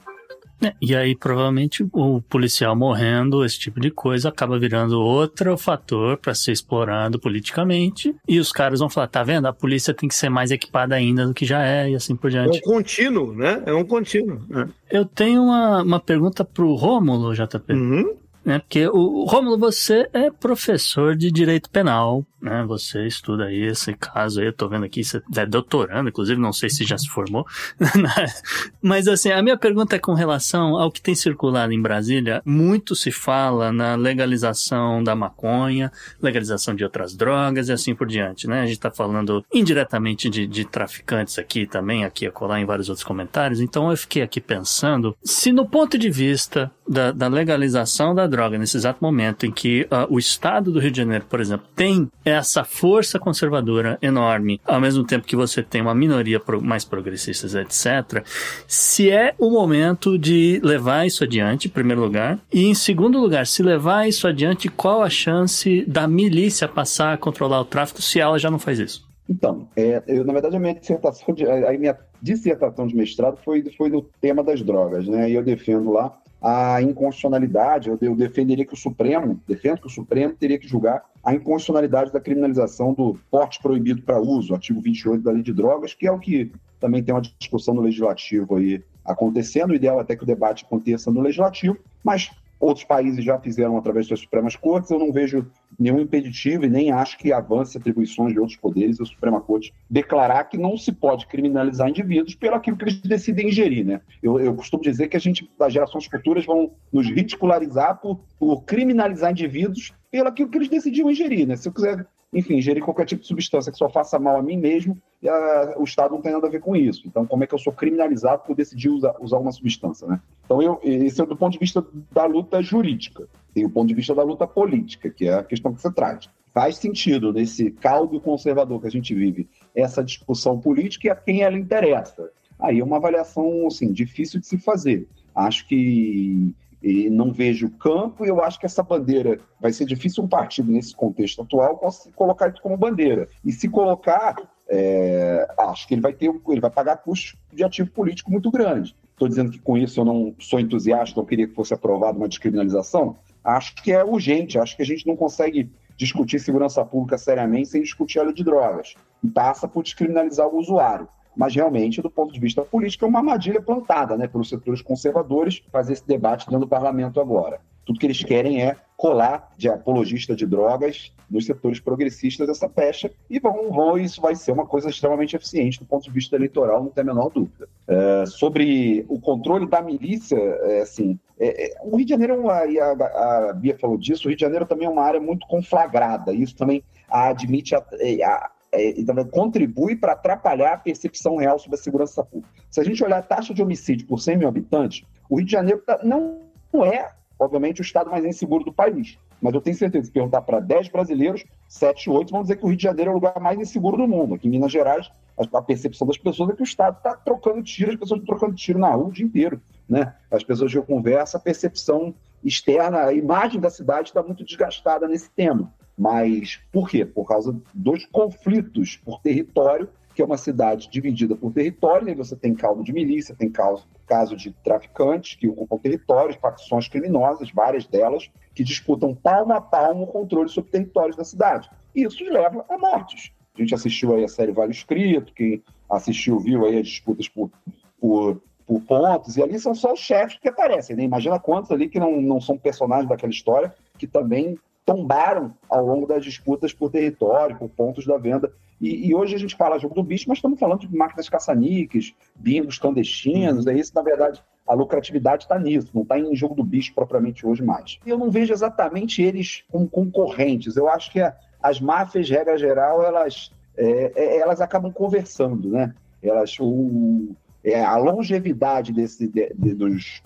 É, e aí, provavelmente, o policial morrendo, esse tipo de coisa, acaba virando outro fator para ser explorado politicamente. E os caras vão falar: tá vendo? A polícia tem que ser mais equipada ainda do que já é, e assim por diante. É um contínuo, né? É um contínuo. Né? Eu tenho uma, uma pergunta pro Rômulo, JP. Uhum. Né? Porque, o, Rômulo, você é professor de direito penal né? Você estuda aí esse caso aí, eu tô vendo aqui, você é doutorando, inclusive, não sei se já se formou. Mas assim, a minha pergunta é com relação ao que tem circulado em Brasília. Muito se fala na legalização da maconha, legalização de outras drogas e assim por diante, né? A gente tá falando indiretamente de, de traficantes aqui também, aqui a colar em vários outros comentários. Então eu fiquei aqui pensando, se no ponto de vista da, da legalização da droga, nesse exato momento em que uh, o Estado do Rio de Janeiro, por exemplo, tem essa força conservadora enorme, ao mesmo tempo que você tem uma minoria mais progressistas, etc., se é o momento de levar isso adiante, em primeiro lugar, e em segundo lugar, se levar isso adiante, qual a chance da milícia passar a controlar o tráfico se ela já não faz isso? Então, é, eu, na verdade, a minha dissertação, de, a minha dissertação de mestrado foi, foi no tema das drogas, né? E eu defendo lá a inconstitucionalidade, eu, eu defenderia que o Supremo, defendo que o Supremo teria que julgar a inconstitucionalidade da criminalização do porte proibido para uso, artigo 28 da Lei de Drogas, que é o que também tem uma discussão no Legislativo aí acontecendo. O ideal é até que o debate aconteça no Legislativo, mas outros países já fizeram através das Supremas Cortes, eu não vejo nenhum impeditivo e nem acho que avance atribuições de outros poderes a Suprema Corte declarar que não se pode criminalizar indivíduos pelo aquilo que eles decidem ingerir, né? Eu, eu costumo dizer que a gente, as gerações futuras vão nos ridicularizar por, por criminalizar indivíduos pelo aquilo que eles decidiam ingerir, né? Se eu quiser enfim, ingerir qualquer tipo de substância que só faça mal a mim mesmo, a, o Estado não tem nada a ver com isso. Então, como é que eu sou criminalizado por decidir usar, usar uma substância, né? Então, eu, esse é do ponto de vista da luta jurídica. Tem o ponto de vista da luta política, que é a questão que você traz. faz sentido nesse caldo conservador que a gente vive essa discussão política e a quem ela interessa. Aí é uma avaliação assim, difícil de se fazer. Acho que e não vejo campo, e eu acho que essa bandeira vai ser difícil um partido nesse contexto atual colocar isso como bandeira. E se colocar, é, acho que ele vai ter, ele vai pagar custos de ativo político muito grande. Estou dizendo que com isso eu não sou entusiasta, não queria que fosse aprovada uma descriminalização. Acho que é urgente, acho que a gente não consegue discutir segurança pública seriamente sem discutir a lei de drogas. E passa por descriminalizar o usuário mas realmente, do ponto de vista político, é uma armadilha plantada né, pelos setores conservadores fazer esse debate dentro do parlamento agora. Tudo que eles querem é colar de apologista de drogas nos setores progressistas dessa pecha e vão, vão isso vai ser uma coisa extremamente eficiente do ponto de vista eleitoral, não tem a menor dúvida. É, sobre o controle da milícia, é, assim, é, é o Rio de Janeiro, a, a, a, Bia falou disso, o Rio de Janeiro também é uma área muito conflagrada, isso também admite a, a, é, também contribui para atrapalhar a percepção real sobre a segurança pública. Se a gente olhar a taxa de homicídio por 100 mil habitantes, o Rio de Janeiro tá, não é, obviamente, o estado mais inseguro do país. Mas eu tenho certeza, se perguntar para 10 brasileiros, 7, 8 vão dizer que o Rio de Janeiro é o lugar mais inseguro do mundo. Aqui em Minas Gerais, a percepção das pessoas é que o Estado está trocando tiro, as pessoas estão trocando tiro na rua o dia inteiro. Né? As pessoas que eu converso, a percepção externa, a imagem da cidade está muito desgastada nesse tema. Mas por quê? Por causa dos conflitos por território, que é uma cidade dividida por território, e você tem caso de milícia, tem caso, caso de traficantes que ocupam territórios, facções criminosas, várias delas, que disputam palmo a palmo o controle sobre territórios da cidade. E isso leva a mortes. A gente assistiu aí a série Vale Escrito, quem assistiu viu aí as disputas por, por, por pontos, e ali são só os chefes que aparecem, né? Imagina quantos ali que não, não são personagens daquela história, que também tombaram ao longo das disputas por território, por pontos da venda. E, e hoje a gente fala jogo do bicho, mas estamos falando de máquinas caça-níqueis, bingos clandestinos, é isso, na verdade, a lucratividade está nisso, não está em jogo do bicho propriamente hoje mais. Eu não vejo exatamente eles como concorrentes, eu acho que a, as máfias, regra geral, elas, é, é, elas acabam conversando, né? Elas, o, é, a longevidade desse, de, de, dos,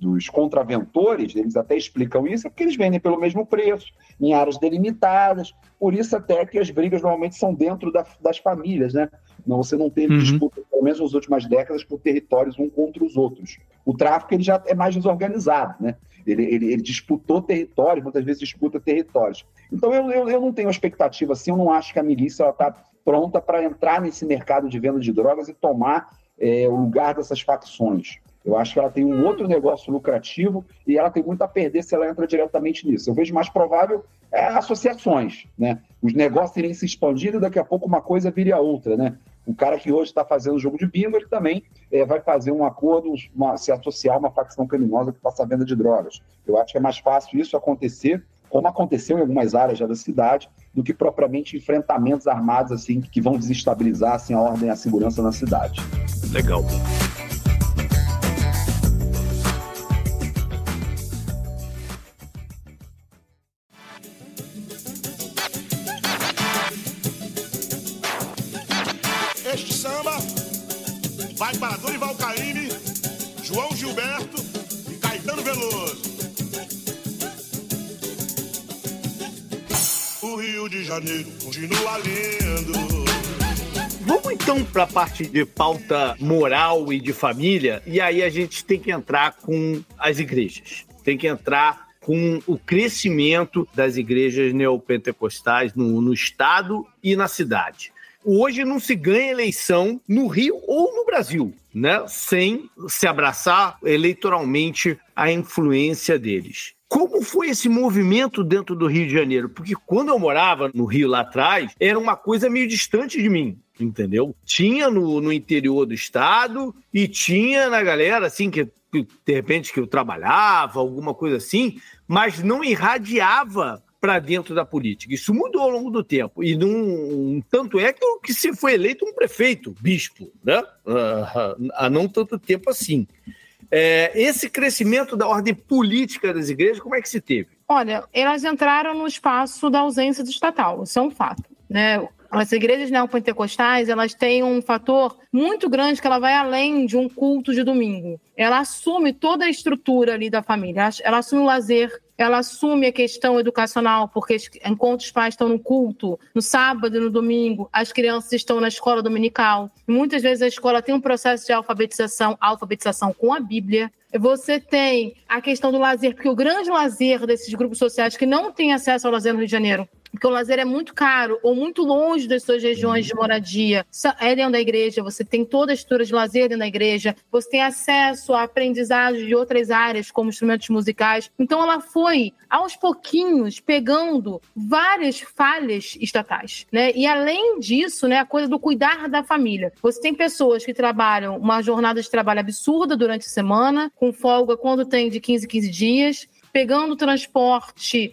dos contraventores, eles até explicam isso, é porque eles vendem pelo mesmo preço, em áreas delimitadas, por isso até que as brigas normalmente são dentro da, das famílias, né? Não, você não teve uhum. disputa, pelo menos nas últimas décadas, por territórios um contra os outros. O tráfico ele já é mais desorganizado, né? Ele, ele, ele disputou territórios, muitas vezes disputa territórios. Então eu, eu, eu não tenho expectativa assim, eu não acho que a milícia está pronta para entrar nesse mercado de venda de drogas e tomar é, o lugar dessas facções. Eu acho que ela tem um outro negócio lucrativo e ela tem muito a perder se ela entra diretamente nisso. Eu vejo mais provável é, associações, né? Os negócios irem se expandindo e daqui a pouco uma coisa vire a outra, né? O cara que hoje está fazendo jogo de bingo, ele também é, vai fazer um acordo, uma, se associar a uma facção criminosa que faça a venda de drogas. Eu acho que é mais fácil isso acontecer, como aconteceu em algumas áreas já da cidade, do que propriamente enfrentamentos armados assim que vão desestabilizar assim, a ordem e a segurança na cidade. Legal. Vai para Dorival Caymmi, João Gilberto e Caetano Veloso. O Rio de Janeiro continua lindo. Vamos então para a parte de pauta moral e de família, e aí a gente tem que entrar com as igrejas. Tem que entrar com o crescimento das igrejas neopentecostais no, no estado e na cidade. Hoje não se ganha eleição no Rio ou no Brasil, né? Sem se abraçar eleitoralmente a influência deles. Como foi esse movimento dentro do Rio de Janeiro? Porque quando eu morava no Rio lá atrás, era uma coisa meio distante de mim, entendeu? Tinha no, no interior do estado e tinha na galera, assim, que de repente que eu trabalhava, alguma coisa assim, mas não irradiava para dentro da política. Isso mudou ao longo do tempo. E num, tanto é que, que se foi eleito um prefeito, bispo, né? Uh, há não tanto tempo assim. É, esse crescimento da ordem política das igrejas, como é que se teve? Olha, elas entraram no espaço da ausência do estatal, isso é um fato. Né? As igrejas neopentecostais, elas têm um fator muito grande que ela vai além de um culto de domingo. Ela assume toda a estrutura ali da família, ela assume o lazer, ela assume a questão educacional, porque enquanto os pais estão no culto, no sábado e no domingo, as crianças estão na escola dominical. Muitas vezes a escola tem um processo de alfabetização, alfabetização com a Bíblia. Você tem a questão do lazer, porque o grande lazer desses grupos sociais que não têm acesso ao lazer no Rio de Janeiro porque o lazer é muito caro ou muito longe das suas regiões de moradia. É dentro da igreja, você tem toda a estrutura de lazer dentro da igreja, você tem acesso à aprendizagem de outras áreas, como instrumentos musicais. Então, ela foi, aos pouquinhos, pegando várias falhas estatais. Né? E, além disso, né, a coisa do cuidar da família. Você tem pessoas que trabalham uma jornada de trabalho absurda durante a semana, com folga quando tem de 15 15 dias, pegando transporte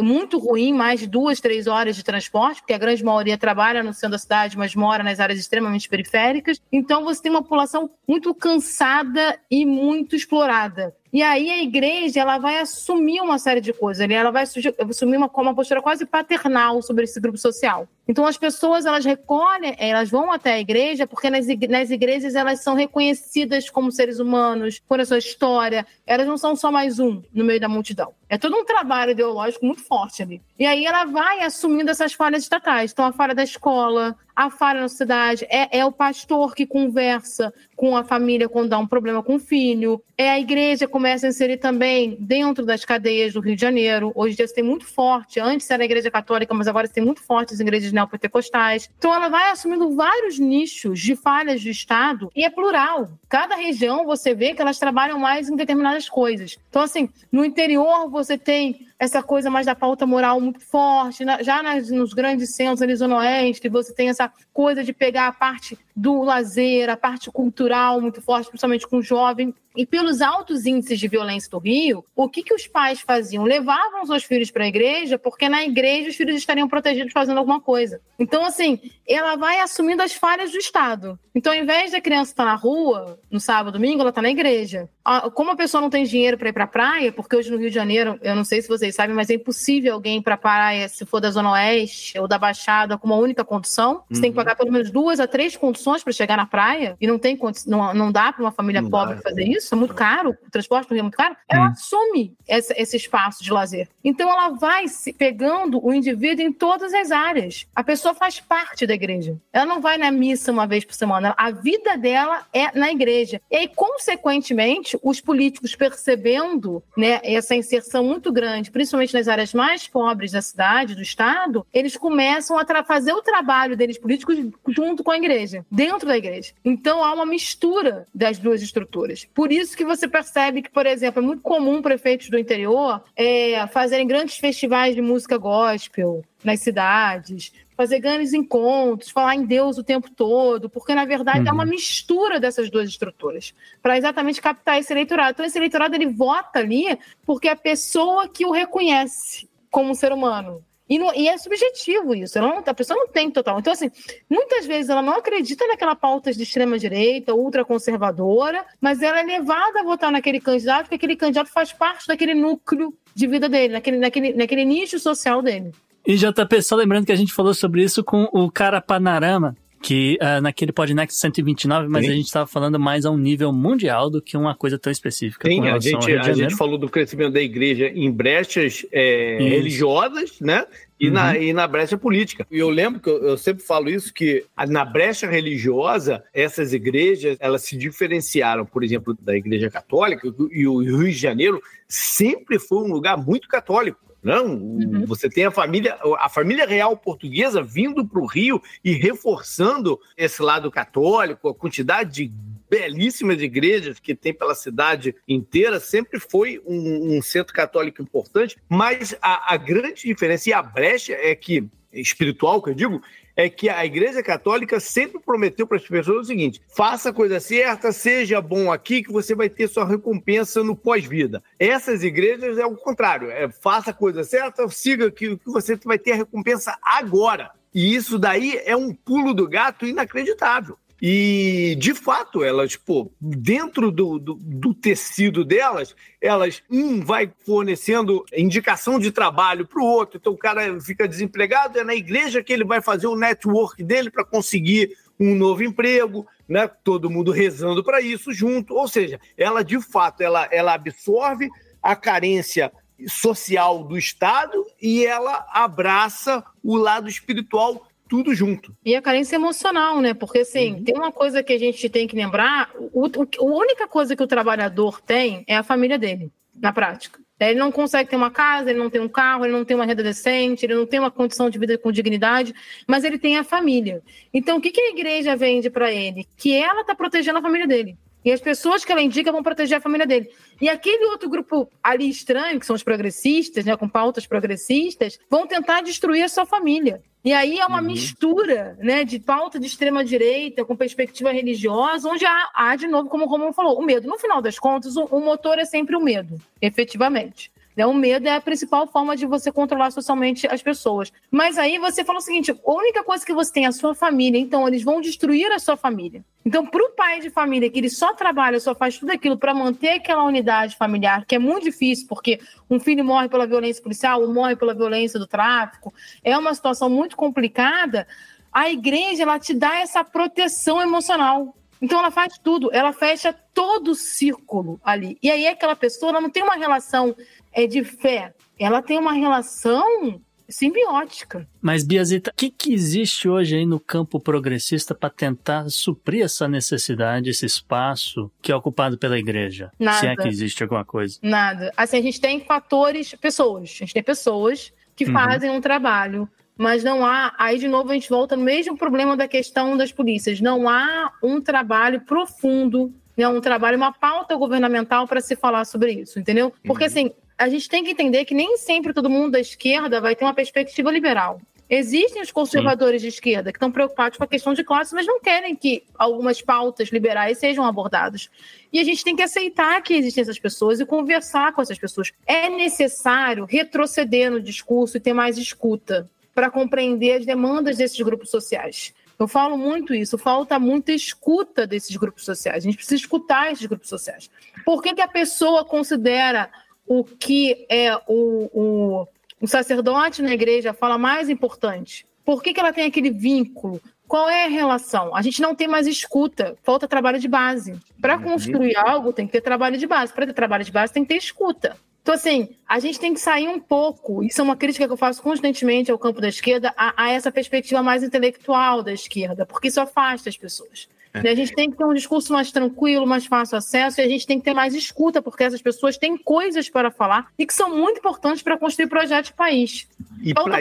muito ruim, mais de duas, três horas de transporte, porque a grande maioria trabalha no centro da cidade, mas mora nas áreas extremamente periféricas. Então você tem uma população muito cansada e muito explorada. E aí a igreja ela vai assumir uma série de coisas, ela vai assumir uma, uma postura quase paternal sobre esse grupo social. Então as pessoas elas recolhem, elas vão até a igreja porque nas, nas igrejas elas são reconhecidas como seres humanos, por a sua história. Elas não são só mais um no meio da multidão. É todo um trabalho ideológico muito forte ali. E aí ela vai assumindo essas falhas estatais. Então a falha da escola, a falha na sociedade, é, é o pastor que conversa com a família quando dá um problema com o filho, é a igreja começa a inserir também dentro das cadeias do Rio de Janeiro. Hoje em dia tem muito forte, antes era a igreja católica, mas agora tem muito forte as igrejas neopentecostais. Então ela vai assumindo vários nichos de falhas do Estado e é plural. Cada região você vê que elas trabalham mais em determinadas coisas. Então, assim, no interior você tem essa coisa mais da pauta moral muito forte. Já nas, nos grandes centros ali, Zona Oeste, você tem essa coisa de pegar a parte do lazer, a parte cultural muito forte, principalmente com o jovem. E pelos altos índices de violência do Rio, o que, que os pais faziam? Levavam seus filhos para a igreja, porque na igreja os filhos estariam protegidos fazendo alguma coisa. Então, assim, ela vai assumindo as falhas do Estado. Então, ao invés da criança estar na rua, no sábado, domingo, ela está na igreja. Como a pessoa não tem dinheiro para ir para a praia, porque hoje no Rio de Janeiro, eu não sei se vocês sabem, mas é impossível alguém ir para a praia, se for da Zona Oeste ou da Baixada, com uma única condução. Você uhum. tem que uhum. pagar pelo menos duas a três conduções para chegar na praia, e não tem não, não dá para uma família não pobre dá, fazer isso isso, é muito caro, o transporte no Rio é muito caro, ela hum. assume esse, esse, espaço de lazer. Então ela vai se pegando o indivíduo em todas as áreas. A pessoa faz parte da igreja. Ela não vai na missa uma vez por semana. A vida dela é na igreja. E aí, consequentemente, os políticos percebendo né, essa inserção muito grande, principalmente nas áreas mais pobres da cidade, do estado, eles começam a fazer o trabalho deles políticos junto com a igreja, dentro da igreja. Então há uma mistura das duas estruturas. Por isso que você percebe que, por exemplo, é muito comum prefeitos do interior é, fazerem grandes festivais de música gospel nas cidades, fazer grandes encontros, falar em Deus o tempo todo, porque na verdade uhum. é uma uhum. mistura dessas duas estruturas para exatamente captar esse eleitorado. Então esse eleitorado ele vota ali porque é a pessoa que o reconhece como um ser humano. E, não, e, é subjetivo isso, não, a pessoa não tem total. Então, assim, muitas vezes ela não acredita naquela pauta de extrema-direita, ultraconservadora, mas ela é levada a votar naquele candidato, porque aquele candidato faz parte daquele núcleo de vida dele, naquele, naquele, naquele nicho social dele. E JP, só lembrando que a gente falou sobre isso com o cara Panorama, que uh, naquele Podnext 129, mas Sim. a gente estava falando mais a um nível mundial do que uma coisa tão específica. Sim, a gente, a gente falou do crescimento da igreja em brechas é, religiosas, né? E, uhum. na, e na brecha política. E eu lembro que eu, eu, sempre falo isso, que na brecha religiosa, essas igrejas, elas se diferenciaram, por exemplo, da igreja católica, e o Rio de Janeiro sempre foi um lugar muito católico. Não, uhum. você tem a família, a família real portuguesa vindo para o Rio e reforçando esse lado católico, a quantidade de belíssimas igrejas que tem pela cidade inteira, sempre foi um, um centro católico importante, mas a, a grande diferença e a brecha é que espiritual que eu digo, é que a Igreja Católica sempre prometeu para as pessoas o seguinte: faça a coisa certa, seja bom aqui, que você vai ter sua recompensa no pós-vida. Essas igrejas é o contrário: é, faça a coisa certa, siga que, que você vai ter a recompensa agora. E isso daí é um pulo do gato inacreditável. E, de fato, elas, pô, dentro do, do, do, tecido delas, elas, um vai fornecendo indicação de trabalho para o outro, então o cara fica desempregado, é na igreja que ele vai fazer o network dele para conseguir um novo emprego, né? Todo mundo rezando para isso junto. Ou seja, ela, de fato, ela, ela absorve a carência social do Estado e ela abraça o lado espiritual tudo junto. E a carência emocional, né? Porque, assim, uhum. tem uma coisa que a gente tem que lembrar: o, o, a única coisa que o trabalhador tem é a família dele, na prática. Ele não consegue ter uma casa, ele não tem um carro, ele não tem uma renda decente, ele não tem uma condição de vida com dignidade, mas ele tem a família. Então, o que, que a igreja vende para ele? Que ela está protegendo a família dele. E as pessoas que ela indica vão proteger a família dele. E aquele outro grupo ali estranho, que são os progressistas, né, com pautas progressistas, vão tentar destruir a sua família. E aí é uma uhum. mistura né, de pauta de extrema-direita com perspectiva religiosa, onde há, há, de novo, como o Romulo falou, o medo. No final das contas, o, o motor é sempre o medo, efetivamente. Né? O medo é a principal forma de você controlar socialmente as pessoas. Mas aí você fala o seguinte: a única coisa que você tem é a sua família, então eles vão destruir a sua família. Então, para o pai de família que ele só trabalha, só faz tudo aquilo para manter aquela unidade familiar, que é muito difícil, porque um filho morre pela violência policial, ou morre pela violência do tráfico, é uma situação muito complicada. A igreja ela te dá essa proteção emocional. Então ela faz tudo, ela fecha todo o círculo ali. E aí aquela pessoa ela não tem uma relação é, de fé, ela tem uma relação simbiótica. Mas, Biazita, o que, que existe hoje aí no campo progressista para tentar suprir essa necessidade, esse espaço que é ocupado pela igreja? Nada. Se é que existe alguma coisa. Nada. Assim, a gente tem fatores, pessoas. A gente tem pessoas que uhum. fazem um trabalho mas não há. Aí, de novo, a gente volta no mesmo problema da questão das polícias. Não há um trabalho profundo, né, um trabalho, uma pauta governamental para se falar sobre isso, entendeu? Porque, uhum. assim, a gente tem que entender que nem sempre todo mundo da esquerda vai ter uma perspectiva liberal. Existem os conservadores Sim. de esquerda que estão preocupados com a questão de classe, mas não querem que algumas pautas liberais sejam abordadas. E a gente tem que aceitar que existem essas pessoas e conversar com essas pessoas. É necessário retroceder no discurso e ter mais escuta para compreender as demandas desses grupos sociais. Eu falo muito isso, falta muita escuta desses grupos sociais. A gente precisa escutar esses grupos sociais. Por que, que a pessoa considera o que é o, o, o sacerdote na igreja fala mais importante? Por que, que ela tem aquele vínculo? Qual é a relação? A gente não tem mais escuta, falta trabalho de base. Para uhum. construir algo, tem que ter trabalho de base. Para ter trabalho de base, tem que ter escuta. Então, assim, a gente tem que sair um pouco, isso é uma crítica que eu faço constantemente ao campo da esquerda, a, a essa perspectiva mais intelectual da esquerda, porque isso afasta as pessoas. É. A gente tem que ter um discurso mais tranquilo, mais fácil acesso, e a gente tem que ter mais escuta, porque essas pessoas têm coisas para falar e que são muito importantes para construir projeto de país. E para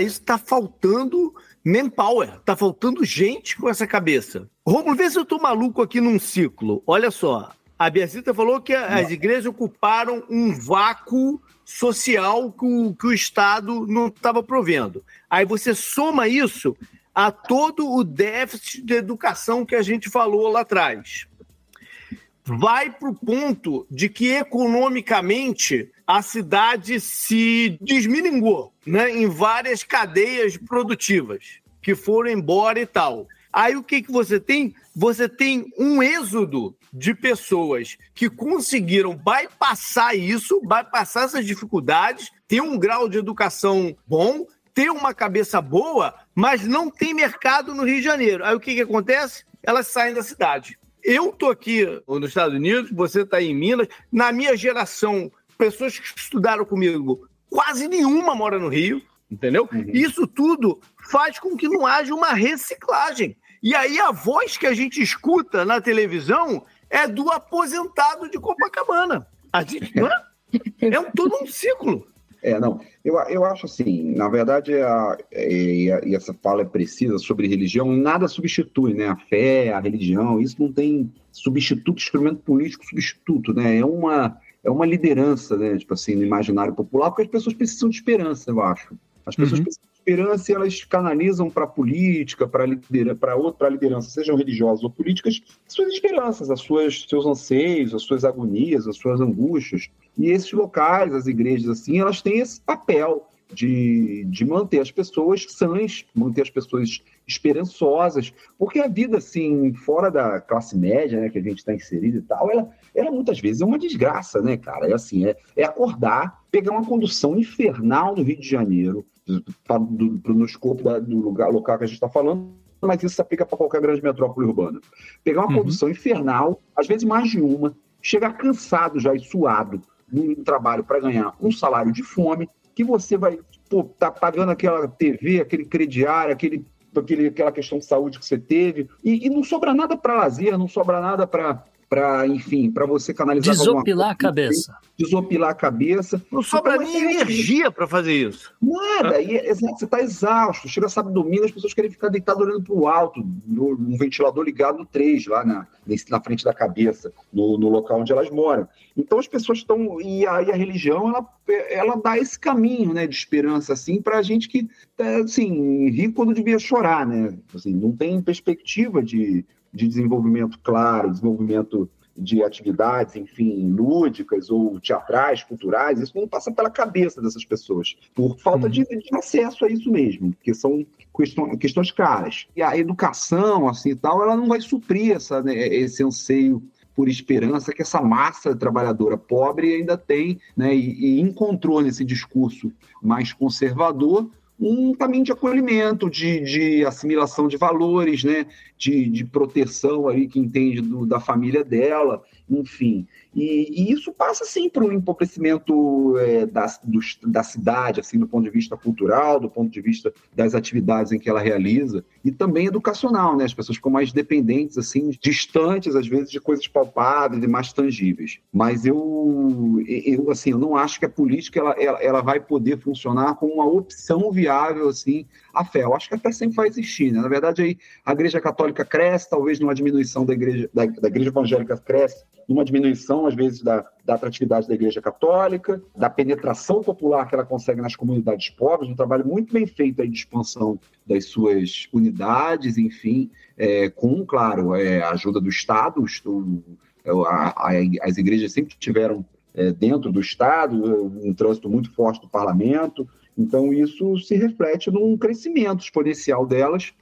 isso está tá faltando manpower, está faltando gente com essa cabeça. Romulo, vê se eu estou maluco aqui num ciclo. Olha só, a Beatriz falou que as igrejas ocuparam um vácuo social que o, que o Estado não estava provendo. Aí você soma isso a todo o déficit de educação que a gente falou lá atrás. Vai para o ponto de que economicamente a cidade se desminingou né, em várias cadeias produtivas que foram embora e tal. Aí o que, que você tem? Você tem um êxodo de pessoas que conseguiram bypassar isso, bypassar essas dificuldades, ter um grau de educação bom, ter uma cabeça boa, mas não tem mercado no Rio de Janeiro. Aí o que, que acontece? Elas saem da cidade. Eu tô aqui nos Estados Unidos, você está em Minas. Na minha geração, pessoas que estudaram comigo, quase nenhuma mora no Rio, entendeu? Uhum. Isso tudo faz com que não haja uma reciclagem. E aí a voz que a gente escuta na televisão é do aposentado de Copacabana. A gente, não é? é um, todo um ciclo. É, não. Eu, eu acho assim, na verdade, a, e, a, e essa fala é precisa sobre religião, nada substitui, né? A fé, a religião, isso não tem substituto, instrumento político substituto, né? É uma, é uma liderança, né? Tipo assim, no imaginário popular, porque as pessoas precisam de esperança, eu acho. As pessoas uhum. precisam esperança elas canalizam para a política, para lidera para liderança, sejam religiosas ou políticas, suas esperanças, as suas seus anseios, as suas agonias, as suas angústias. E esses locais, as igrejas assim, elas têm esse papel de, de manter as pessoas sãs, manter as pessoas esperançosas, porque a vida, assim, fora da classe média, né, que a gente está inserido e tal, ela, ela muitas vezes é uma desgraça, né, cara? É assim, é, é acordar, pegar uma condução infernal no Rio de Janeiro, do, do, no escopo da, do lugar local que a gente está falando, mas isso se aplica para qualquer grande metrópole urbana. Pegar uma uhum. condução infernal, às vezes mais de uma, chegar cansado já e suado num trabalho para ganhar um salário de fome, que você vai pô, tá pagando aquela TV, aquele crediário, aquele, aquele, aquela questão de saúde que você teve, e, e não sobra nada para lazer, não sobra nada para para, enfim, para você canalizar Desopilar a cabeça. Desopilar a cabeça. Não sobra nem energia para fazer isso. Nada. E, é, você está exausto. Chega sábado domingo, as pessoas querem ficar deitadas olhando para o alto, no, no, ventilador ligado no 3, lá na, na frente da cabeça, no, no local onde elas moram. Então as pessoas estão. E a, e a religião, ela, ela dá esse caminho né, de esperança, assim, para a gente que, é, assim, ri quando devia chorar, né? Assim, não tem perspectiva de de desenvolvimento claro, desenvolvimento de atividades, enfim, lúdicas ou teatrais, culturais, isso não passa pela cabeça dessas pessoas, por falta de, de acesso a isso mesmo, que são questões, questões caras. E a educação, assim, tal, ela não vai suprir essa, né, esse anseio por esperança que essa massa trabalhadora pobre ainda tem, né, e, e encontrou nesse discurso mais conservador um caminho de acolhimento, de, de assimilação de valores, né? de, de proteção ali que entende do, da família dela, enfim. E, e, isso passa, sim, por um empobrecimento é, da, da cidade, assim, do ponto de vista cultural, do ponto de vista das atividades em que ela realiza, e também educacional, né? As pessoas ficam mais dependentes, assim, distantes, às vezes, de coisas palpáveis e mais tangíveis. Mas eu, eu assim, eu não acho que a política ela, ela, ela vai poder funcionar como uma opção viável, assim, a fé. Eu acho que a fé sempre vai existir, né? Na verdade, aí, a Igreja Católica cresce, talvez numa diminuição da Igreja, da, da igreja Evangélica cresce, numa diminuição, às vezes, da, da atratividade da Igreja Católica, da penetração popular que ela consegue nas comunidades pobres, um trabalho muito bem feito aí de expansão das suas unidades, enfim, é, com, claro, é, a ajuda do Estado, o, a, a, as igrejas sempre tiveram é, dentro do Estado, um trânsito muito forte do parlamento, então isso se reflete num crescimento exponencial delas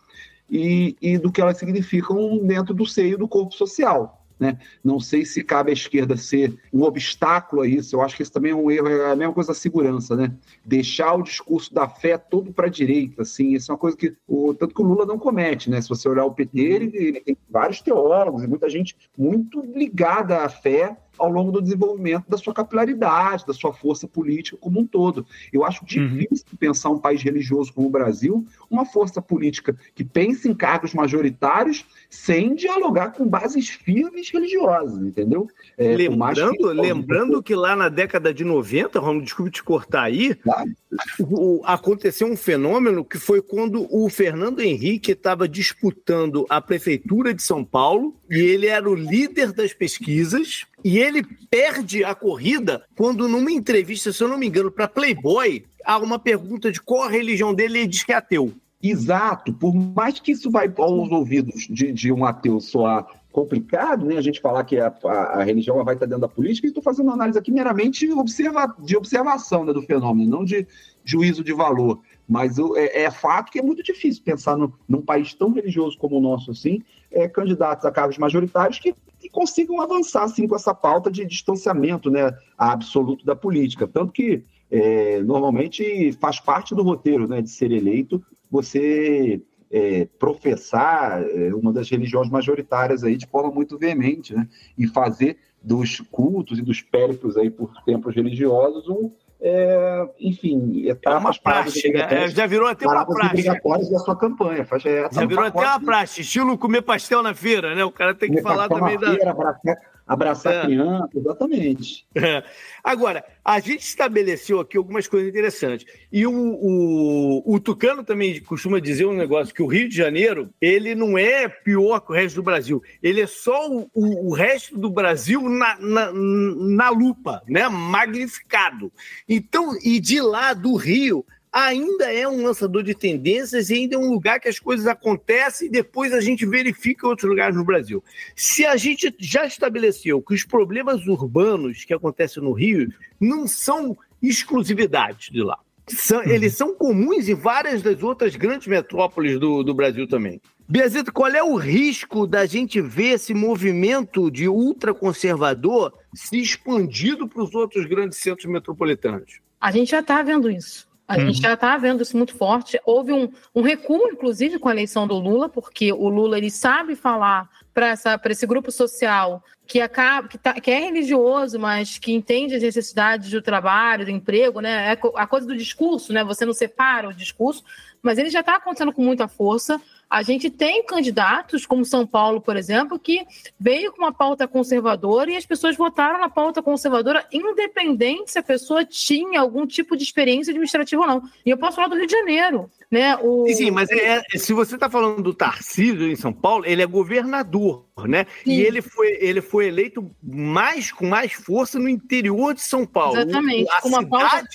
e, e do que elas significam dentro do seio do corpo social. Né? Não sei se cabe à esquerda ser um obstáculo a isso. Eu acho que isso também é um erro, é a mesma coisa da segurança, né? Deixar o discurso da fé todo para a direita, assim, isso é uma coisa que o tanto que o Lula não comete, né? Se você olhar o PT, ele, ele tem vários teólogos e muita gente muito ligada à fé ao longo do desenvolvimento da sua capilaridade, da sua força política como um todo. Eu acho uhum. difícil uhum. pensar um país religioso como o Brasil, uma força política que pense em cargos majoritários sem dialogar com bases firmes religiosas, entendeu? É, lembrando, que... lembrando que lá na década de 90, Romulo, desculpe te cortar aí, claro. o, aconteceu um fenômeno que foi quando o Fernando Henrique estava disputando a prefeitura de São Paulo e ele era o líder das pesquisas e ele perde a corrida quando, numa entrevista, se eu não me engano, para Playboy, há uma pergunta de qual a religião dele e ele diz que é ateu. Exato, por mais que isso vai aos ouvidos de, de um ateu soar complicado, né? A gente falar que a, a, a religião vai estar dentro da política, e estou fazendo uma análise aqui meramente observa, de observação né, do fenômeno, não de juízo de valor. Mas é, é, fato que é muito difícil pensar no, num país tão religioso como o nosso, assim, é, candidatos a cargos majoritários que, que, consigam avançar assim, com essa pauta de distanciamento né, absoluto da política. Tanto que é, normalmente faz parte do roteiro né, de ser eleito você é, professar é, uma das religiões majoritárias aí de forma muito veemente, né? E fazer dos cultos e dos périplos aí por tempos religiosos um, é, enfim, etapas é uma praxe, né? já virou até uma praxe. obrigatórias da sua campanha. Faz, é, já virou até uma praxe, estilo comer pastel na feira, né? O cara tem que falar também da... Feira, Abraçar é. criança, exatamente. É. Agora, a gente estabeleceu aqui algumas coisas interessantes. E o, o, o, Tucano também costuma dizer um negócio, que o Rio de Janeiro, ele não é pior que o resto do Brasil. Ele é só o, o resto do Brasil na, na, na lupa, né? magnificado. Então, e de lá do Rio, ainda é um lançador de tendências e ainda é um lugar que as coisas acontecem e depois a gente verifica em outros lugares no Brasil. Se a gente já estabeleceu que os problemas urbanos que acontecem no Rio não são exclusividade de lá, são, uhum. eles são comuns em várias das outras grandes metrópoles do, do Brasil também. Biazito, qual é o risco da gente ver esse movimento de ultraconservador se expandido para os outros grandes centros metropolitanos? A gente já está vendo isso A gente já está vendo isso muito forte. Houve um, um recuo, inclusive, com a eleição do Lula, porque o Lula ele sabe falar para esse grupo social que acaba que, tá, que, é religioso, mas que entende as necessidades do trabalho, do emprego, né? É a coisa do discurso, né? Você não separa o discurso, mas ele já está acontecendo com muita força. A gente tem candidatos, como São Paulo, por exemplo, que veio com uma pauta conservadora e as pessoas votaram na pauta conservadora, independente se a pessoa tinha algum tipo de experiência administrativa ou não. E eu posso falar do Rio de Janeiro. Né? O... Sim, mas é, se você está falando do Tarcísio em São Paulo, ele é governador, né? Sim. E ele foi, ele foi eleito mais com mais força no interior de São Paulo. Exatamente. A, cidade,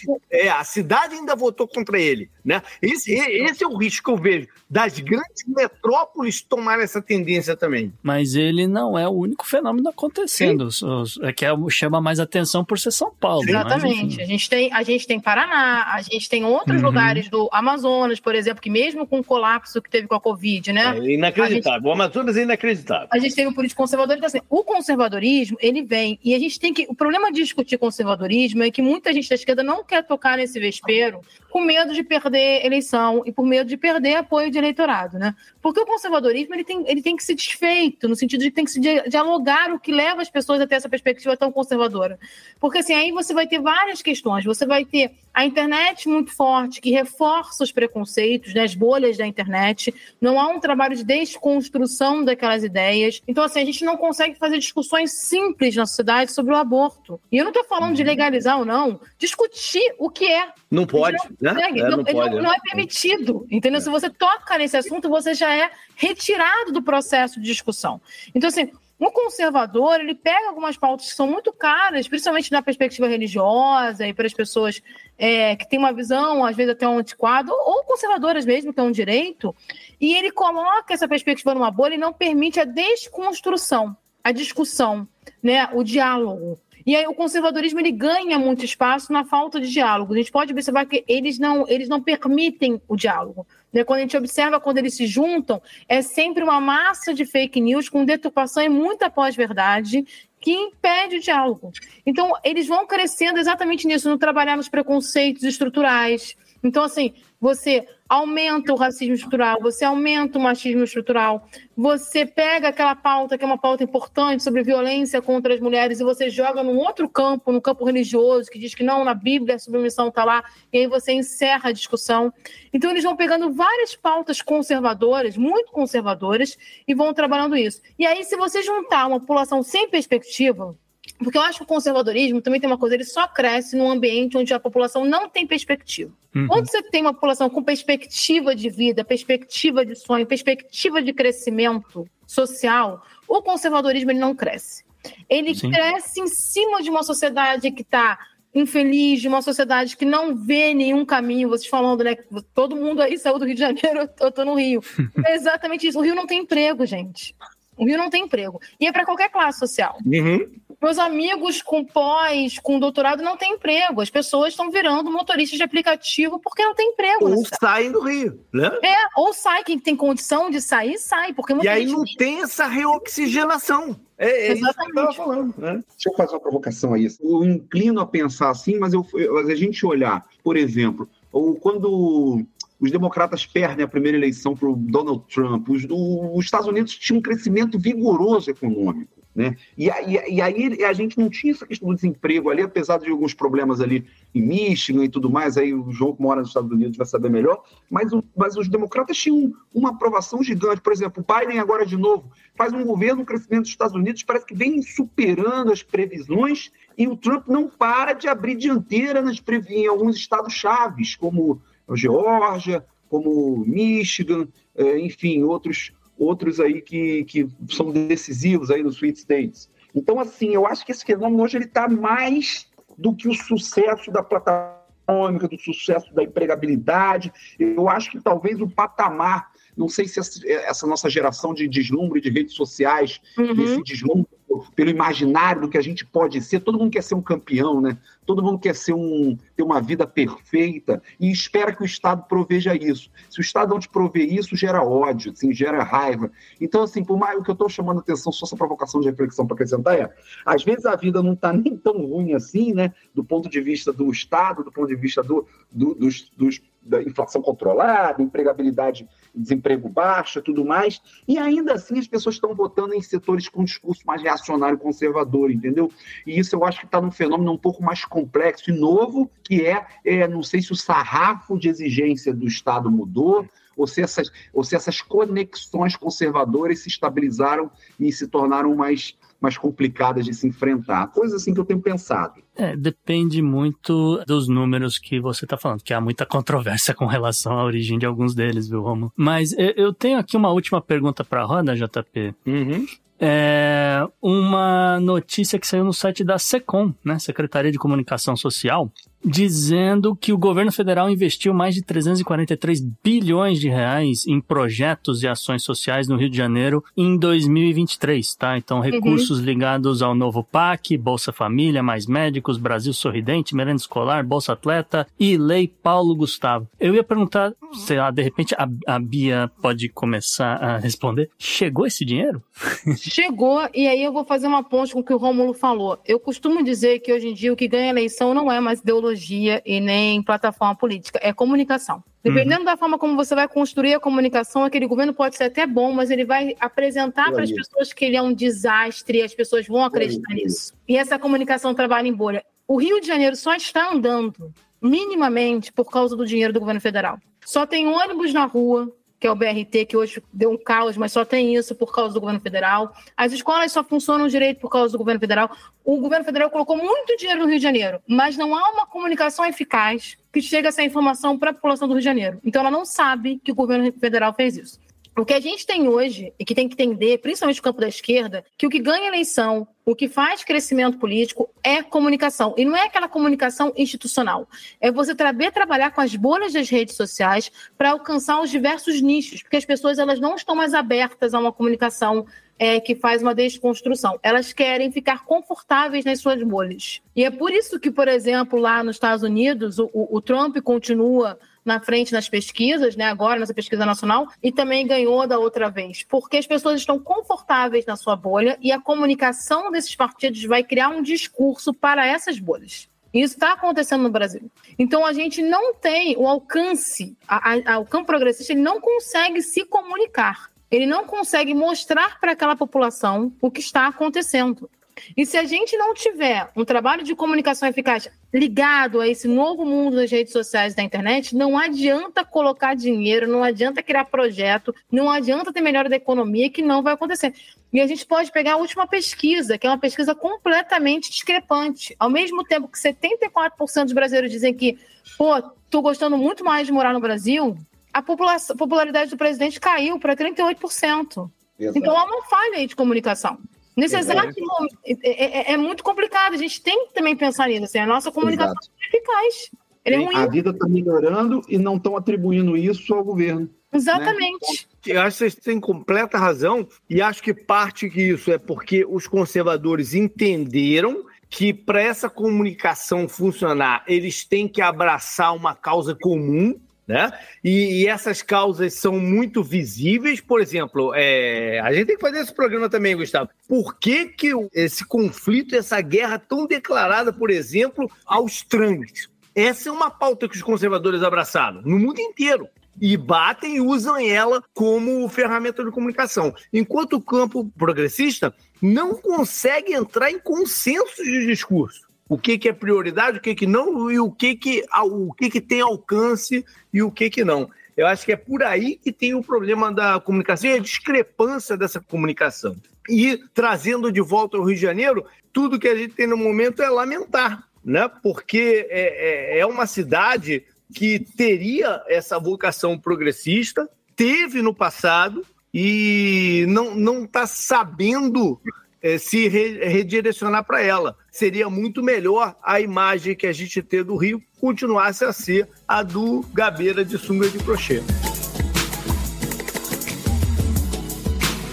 pauta... é, a cidade ainda votou contra ele, né? Esse, esse é o risco que eu vejo das grandes metrópoles tomarem essa tendência também. Mas ele não é o único fenômeno acontecendo. Os, os, é que é, chama mais atenção por ser São Paulo. Exatamente. Mas, a gente tem a gente tem Paraná, a gente tem outros uhum. lugares do Amazonas, por exemplo, que mesmo com o colapso que teve com a Covid, né? É inacreditável. Gente, o Amazonas é inacreditável. A gente teve um político conservador. Então, assim, o conservadorismo, ele vem. E a gente tem que. O problema de discutir conservadorismo é que muita gente da esquerda não quer tocar nesse vespeiro com medo de perder eleição e por medo de perder apoio de eleitorado, né? Porque o conservadorismo ele tem, ele tem que ser desfeito, no sentido de que tem que se dialogar o que leva as pessoas a ter essa perspectiva tão conservadora. Porque assim, aí você vai ter várias questões. Você vai ter a internet muito forte, que reforça os preconceitos, né, as bolhas da internet. Não há um trabalho de desconstrução daquelas ideias. Então, assim, a gente não consegue fazer discussões simples na sociedade sobre o aborto. E eu não estou falando de legalizar ou não, discutir o que é. Não pode, não, né? É, não, não, pode, não, não, é permitido, entendeu? É. Se você toca nesse assunto, você já é retirado do processo de discussão. Então, assim, um conservador, ele pega algumas pautas que são muito caras, principalmente na perspectiva religiosa e para as pessoas é, que têm uma visão, às vezes até um antiquado, ou conservadoras mesmo, que é um direito, e ele coloca essa perspectiva numa bolha e não permite a desconstrução, a discussão, né, o diálogo. E aí o conservadorismo ele ganha muito espaço na falta de diálogo. A gente pode observar que eles não, eles não permitem o diálogo. Né? Quando a gente observa quando eles se juntam, é sempre uma massa de fake news com deturpação e muita pós-verdade que impede o diálogo. Então, eles vão crescendo exatamente nisso, no trabalhar nos preconceitos estruturais. Então, assim, você aumenta o racismo estrutural, você aumenta o machismo estrutural, você pega aquela pauta que é uma pauta importante sobre violência contra as mulheres e você joga num outro campo, no campo religioso, que diz que não, na Bíblia a submissão está lá, e aí você encerra a discussão. Então eles vão pegando várias pautas conservadoras, muito conservadoras, e vão trabalhando isso. E aí, se você juntar uma população sem perspectiva, porque eu acho que o conservadorismo também tem uma coisa, ele só cresce num ambiente onde a população não tem perspectiva. Uhum. Quando você tem uma população com perspectiva de vida, perspectiva de sonho, perspectiva de crescimento social, o conservadorismo ele não cresce. Ele Sim. cresce em cima de uma sociedade que está infeliz, de uma sociedade que não vê nenhum caminho. Vocês falando, né? Todo mundo aí saiu do Rio de Janeiro, eu tô no Rio. É exatamente isso. O Rio não tem emprego, gente. O Rio não tem emprego. E é para qualquer classe social. Uhum. Meus amigos com pós, com doutorado, não têm emprego. As pessoas estão virando motoristas de aplicativo porque não tem emprego. Ou saem do Rio, né? É, ou sai. Quem tem condição de sair, sai. Porque e aí não tem essa reoxigenação. É, é isso que eu falando. Né? Deixa eu fazer uma provocação aí. Eu inclino a pensar assim, mas eu, a gente olhar, por exemplo, ou quando os democratas perdem a primeira eleição para o Donald Trump, os, os Estados Unidos tinham um crescimento vigoroso econômico. Né? E, e, e, aí a gente não tinha essa questão do desemprego ali, apesar de alguns problemas ali em Michigan e tudo mais, aí o João que mora nos Estados Unidos vai saber melhor, mas, o, mas os democratas tinham uma aprovação gigante. Por exemplo, o Biden agora de novo faz um governo, um crescimento dos Estados Unidos, parece que vem superando as previsões e o Trump não para de abrir dianteira nas em alguns estados chaves, como Geórgia, como Michigan, é, enfim, outros outros aí que, que são decisivos aí nos Sweet States. Então, assim, eu acho que esse fenômeno hoje ele está mais do que o sucesso da plataforma, do sucesso da empregabilidade. Eu acho que talvez o patamar, não sei se essa nossa geração de deslumbre de redes sociais, uhum. esse deslumbre pelo imaginário do que a gente pode ser. Todo mundo quer ser um campeão, né? Todo mundo quer ser um, ter uma vida perfeita e espera que o Estado proveja isso. Se o Estado não te prover isso, gera ódio, assim, gera raiva. Então, assim, por mais o que eu estou chamando a atenção, só essa provocação de reflexão para acrescentar é, às vezes a vida não está nem tão ruim assim, né? Do ponto de vista do Estado, do ponto de vista do, do dos, dos da inflação controlada, empregabilidade, desemprego baixo, tudo mais, e ainda assim as pessoas estão votando em setores com discurso mais reacionário, conservador, entendeu? E isso eu acho que está num fenômeno um pouco mais complexo e novo, que é, é, não sei se o sarrafo de exigência do Estado mudou, ou se essas, ou se essas conexões conservadoras se estabilizaram e se tornaram mais mais complicadas de se enfrentar. Coisas assim que eu tenho pensado. É, depende muito dos números que você está falando, que há muita controvérsia com relação à origem de alguns deles, viu, Romo? Mas eu tenho aqui uma última pergunta para a roda, JP. Uhum é uma notícia que saiu no site da SECOM, né, Secretaria de Comunicação Social, dizendo que o governo federal investiu mais de 343 bilhões de reais em projetos e ações sociais no Rio de Janeiro em 2023, tá? Então, uhum. recursos uhum. ligados ao novo PAC, Bolsa Família, Mais Médicos, Brasil Sorridente, Merenda Escolar, Bolsa Atleta e Lei Paulo Gustavo. Eu ia perguntar, sei lá, de repente a, a Bia pode começar a responder. Chegou esse dinheiro? Chegou, e aí eu vou fazer uma ponte com o que o Rômulo falou. Eu costumo dizer que hoje em dia o que ganha eleição não é mais ideologia ideologia e nem plataforma política, é comunicação. Dependendo uhum. da forma como você vai construir a comunicação, aquele governo pode ser até bom, mas ele vai apresentar para as pessoas que ele é um desastre e as pessoas vão acreditar nisso. E essa comunicação trabalha em bolha. O Rio de Janeiro só está andando minimamente por causa do dinheiro do governo federal. Só tem ônibus na rua, que é o BRT, que hoje deu um caos, mas só tem isso por causa do governo federal. As escolas só funcionam direito por causa do governo federal. O governo federal colocou muito dinheiro no Rio de Janeiro, mas não há uma comunicação eficaz que chega essa informação para a população do Rio de Janeiro. Então ela não sabe que o governo federal fez isso. O que a gente tem hoje, e que tem que entender, principalmente o campo da esquerda, que o que ganha eleição, o que faz crescimento político é comunicação. E não é aquela comunicação institucional. É você saber trabalhar com as bolhas das redes sociais para alcançar os diversos nichos, porque as pessoas elas não estão mais abertas a uma comunicação é, que faz uma desconstrução. Elas querem ficar confortáveis nas suas bolhas. E é por isso que, por exemplo, lá nos Estados Unidos, o, o Trump continua na frente nas pesquisas, né, agora nessa pesquisa nacional, e também ganhou da outra vez, porque as pessoas estão confortáveis na sua bolha e a comunicação desses partidos vai criar um discurso para essas bolhas. Isso está acontecendo no Brasil. Então a gente não tem o alcance, a, a, o campo progressista ele não consegue se comunicar. Ele não consegue mostrar para aquela população o que está acontecendo. E se a gente não tiver um trabalho de comunicação eficaz ligado a esse novo mundo das redes sociais e da internet, não adianta colocar dinheiro, não adianta criar projeto, não adianta ter melhora da economia, que não vai acontecer. E a gente pode pegar a última pesquisa, que é uma pesquisa completamente discrepante. Ao mesmo tempo que 74% dos brasileiros dizem que, pô, tô gostando muito mais de morar no Brasil, a popularidade do presidente caiu para 38%. Exato. Então há uma falha aí de comunicação. Nesse é exato momento, é, é, é, muito complicado. A gente tem que também pensar nisso. Assim, a nossa comunicação é eficaz. Ele é ruim. A vida está melhorando e não estão atribuindo isso ao governo. Exatamente. Né? Eu acho que vocês têm completa razão, e acho que parte disso é porque os conservadores entenderam que para essa comunicação funcionar, eles têm que abraçar uma causa comum né? E, e, essas causas são muito visíveis. Por exemplo, é, a gente tem que fazer esse programa também, Gustavo. Por que, que esse conflito, essa guerra tão declarada, por exemplo, aos trans? Essa é uma pauta que os conservadores abraçaram no mundo inteiro. E batem e usam ela como ferramenta de comunicação. Enquanto o campo progressista não consegue entrar em consenso de discurso o que, que é prioridade, o que, que não, e o que, que, o que, que tem alcance e o que, que não. Eu acho que é por aí que tem o problema da comunicação e a discrepância dessa comunicação. E trazendo de volta ao Rio de Janeiro, tudo que a gente tem no momento é lamentar, né? porque é, é, é uma cidade que teria essa vocação progressista, teve no passado e não está sabendo é, se re redirecionar para ela. Seria muito melhor a imagem que a gente tem do Rio continuasse a ser a do Gabeira de sunga de crochê.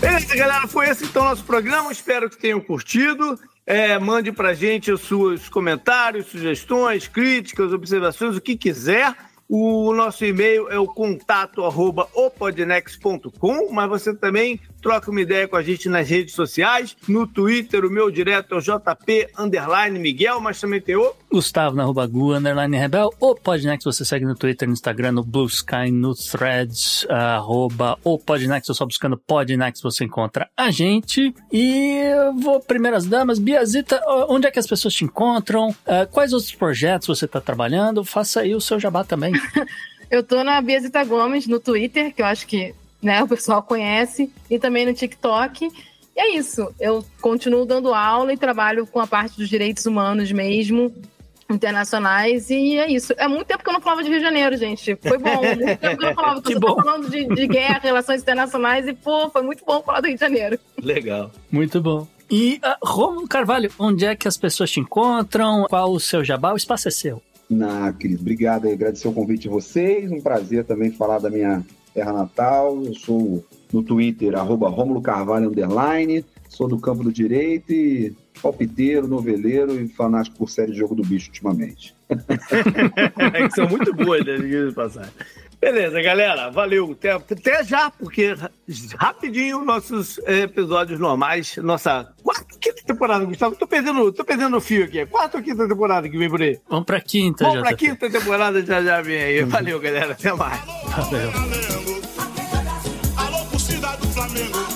Beleza, galera, foi esse então nosso programa. Espero que tenham curtido. É, mande pra gente os seus comentários, sugestões, críticas, observações, o que quiser. O nosso e-mail é o contato arroba opodnex.com, mas você também troca uma ideia com a gente nas redes sociais. No Twitter, o meu direto é o JP Miguel, mas também tem o Gustavo na arroba Gu, underline Rebel. O Podnext você segue no Twitter, no Instagram, no Blue Sky, no Threads, arroba o Podnext, ou só buscando Podnext você encontra a gente. E eu vou, primeiras damas, Biazita, onde é que as pessoas te encontram? Uh, quais outros projetos você está trabalhando? Faça aí o seu jabá também. eu tô na Biazita Gomes no Twitter, que eu acho que né, o pessoal conhece, e também no TikTok. E é isso, eu continuo dando aula e trabalho com a parte dos direitos humanos mesmo, internacionais, e é isso. É muito tempo que eu não falava de Rio de Janeiro, gente. Foi bom. Muito tempo que eu não falava, que bom. falando de, de guerra, relações internacionais, e pô, foi muito bom falar do Rio de Janeiro. Legal. Muito bom. E, uh, Romulo Carvalho, onde é que as pessoas te encontram? Qual o seu jabá? O espaço é seu. Na, querido, obrigado aí, agradecer o convite de vocês. Um prazer também falar da minha terra natal. Eu sou no Twitter, arroba Romulo Carvalho, underline. Sou do campo do direito e palpiteiro, noveleiro e fanático por série de jogo do bicho ultimamente. é que são muito boas, né? De passar. Beleza, galera. Valeu. Até, até, já, porque rapidinho nossos eh, episódios normais, nossa quarta, quinta temporada, Gustavo. Tô perdendo, tô perdendo o fio aqui. Quarta ou quinta temporada que vem por aí? Vamos pra quinta, Vamos pra quinta temporada já já vem aí. Valeu, galera. Até mais. Valeu. Alô, torcida do Flamengo.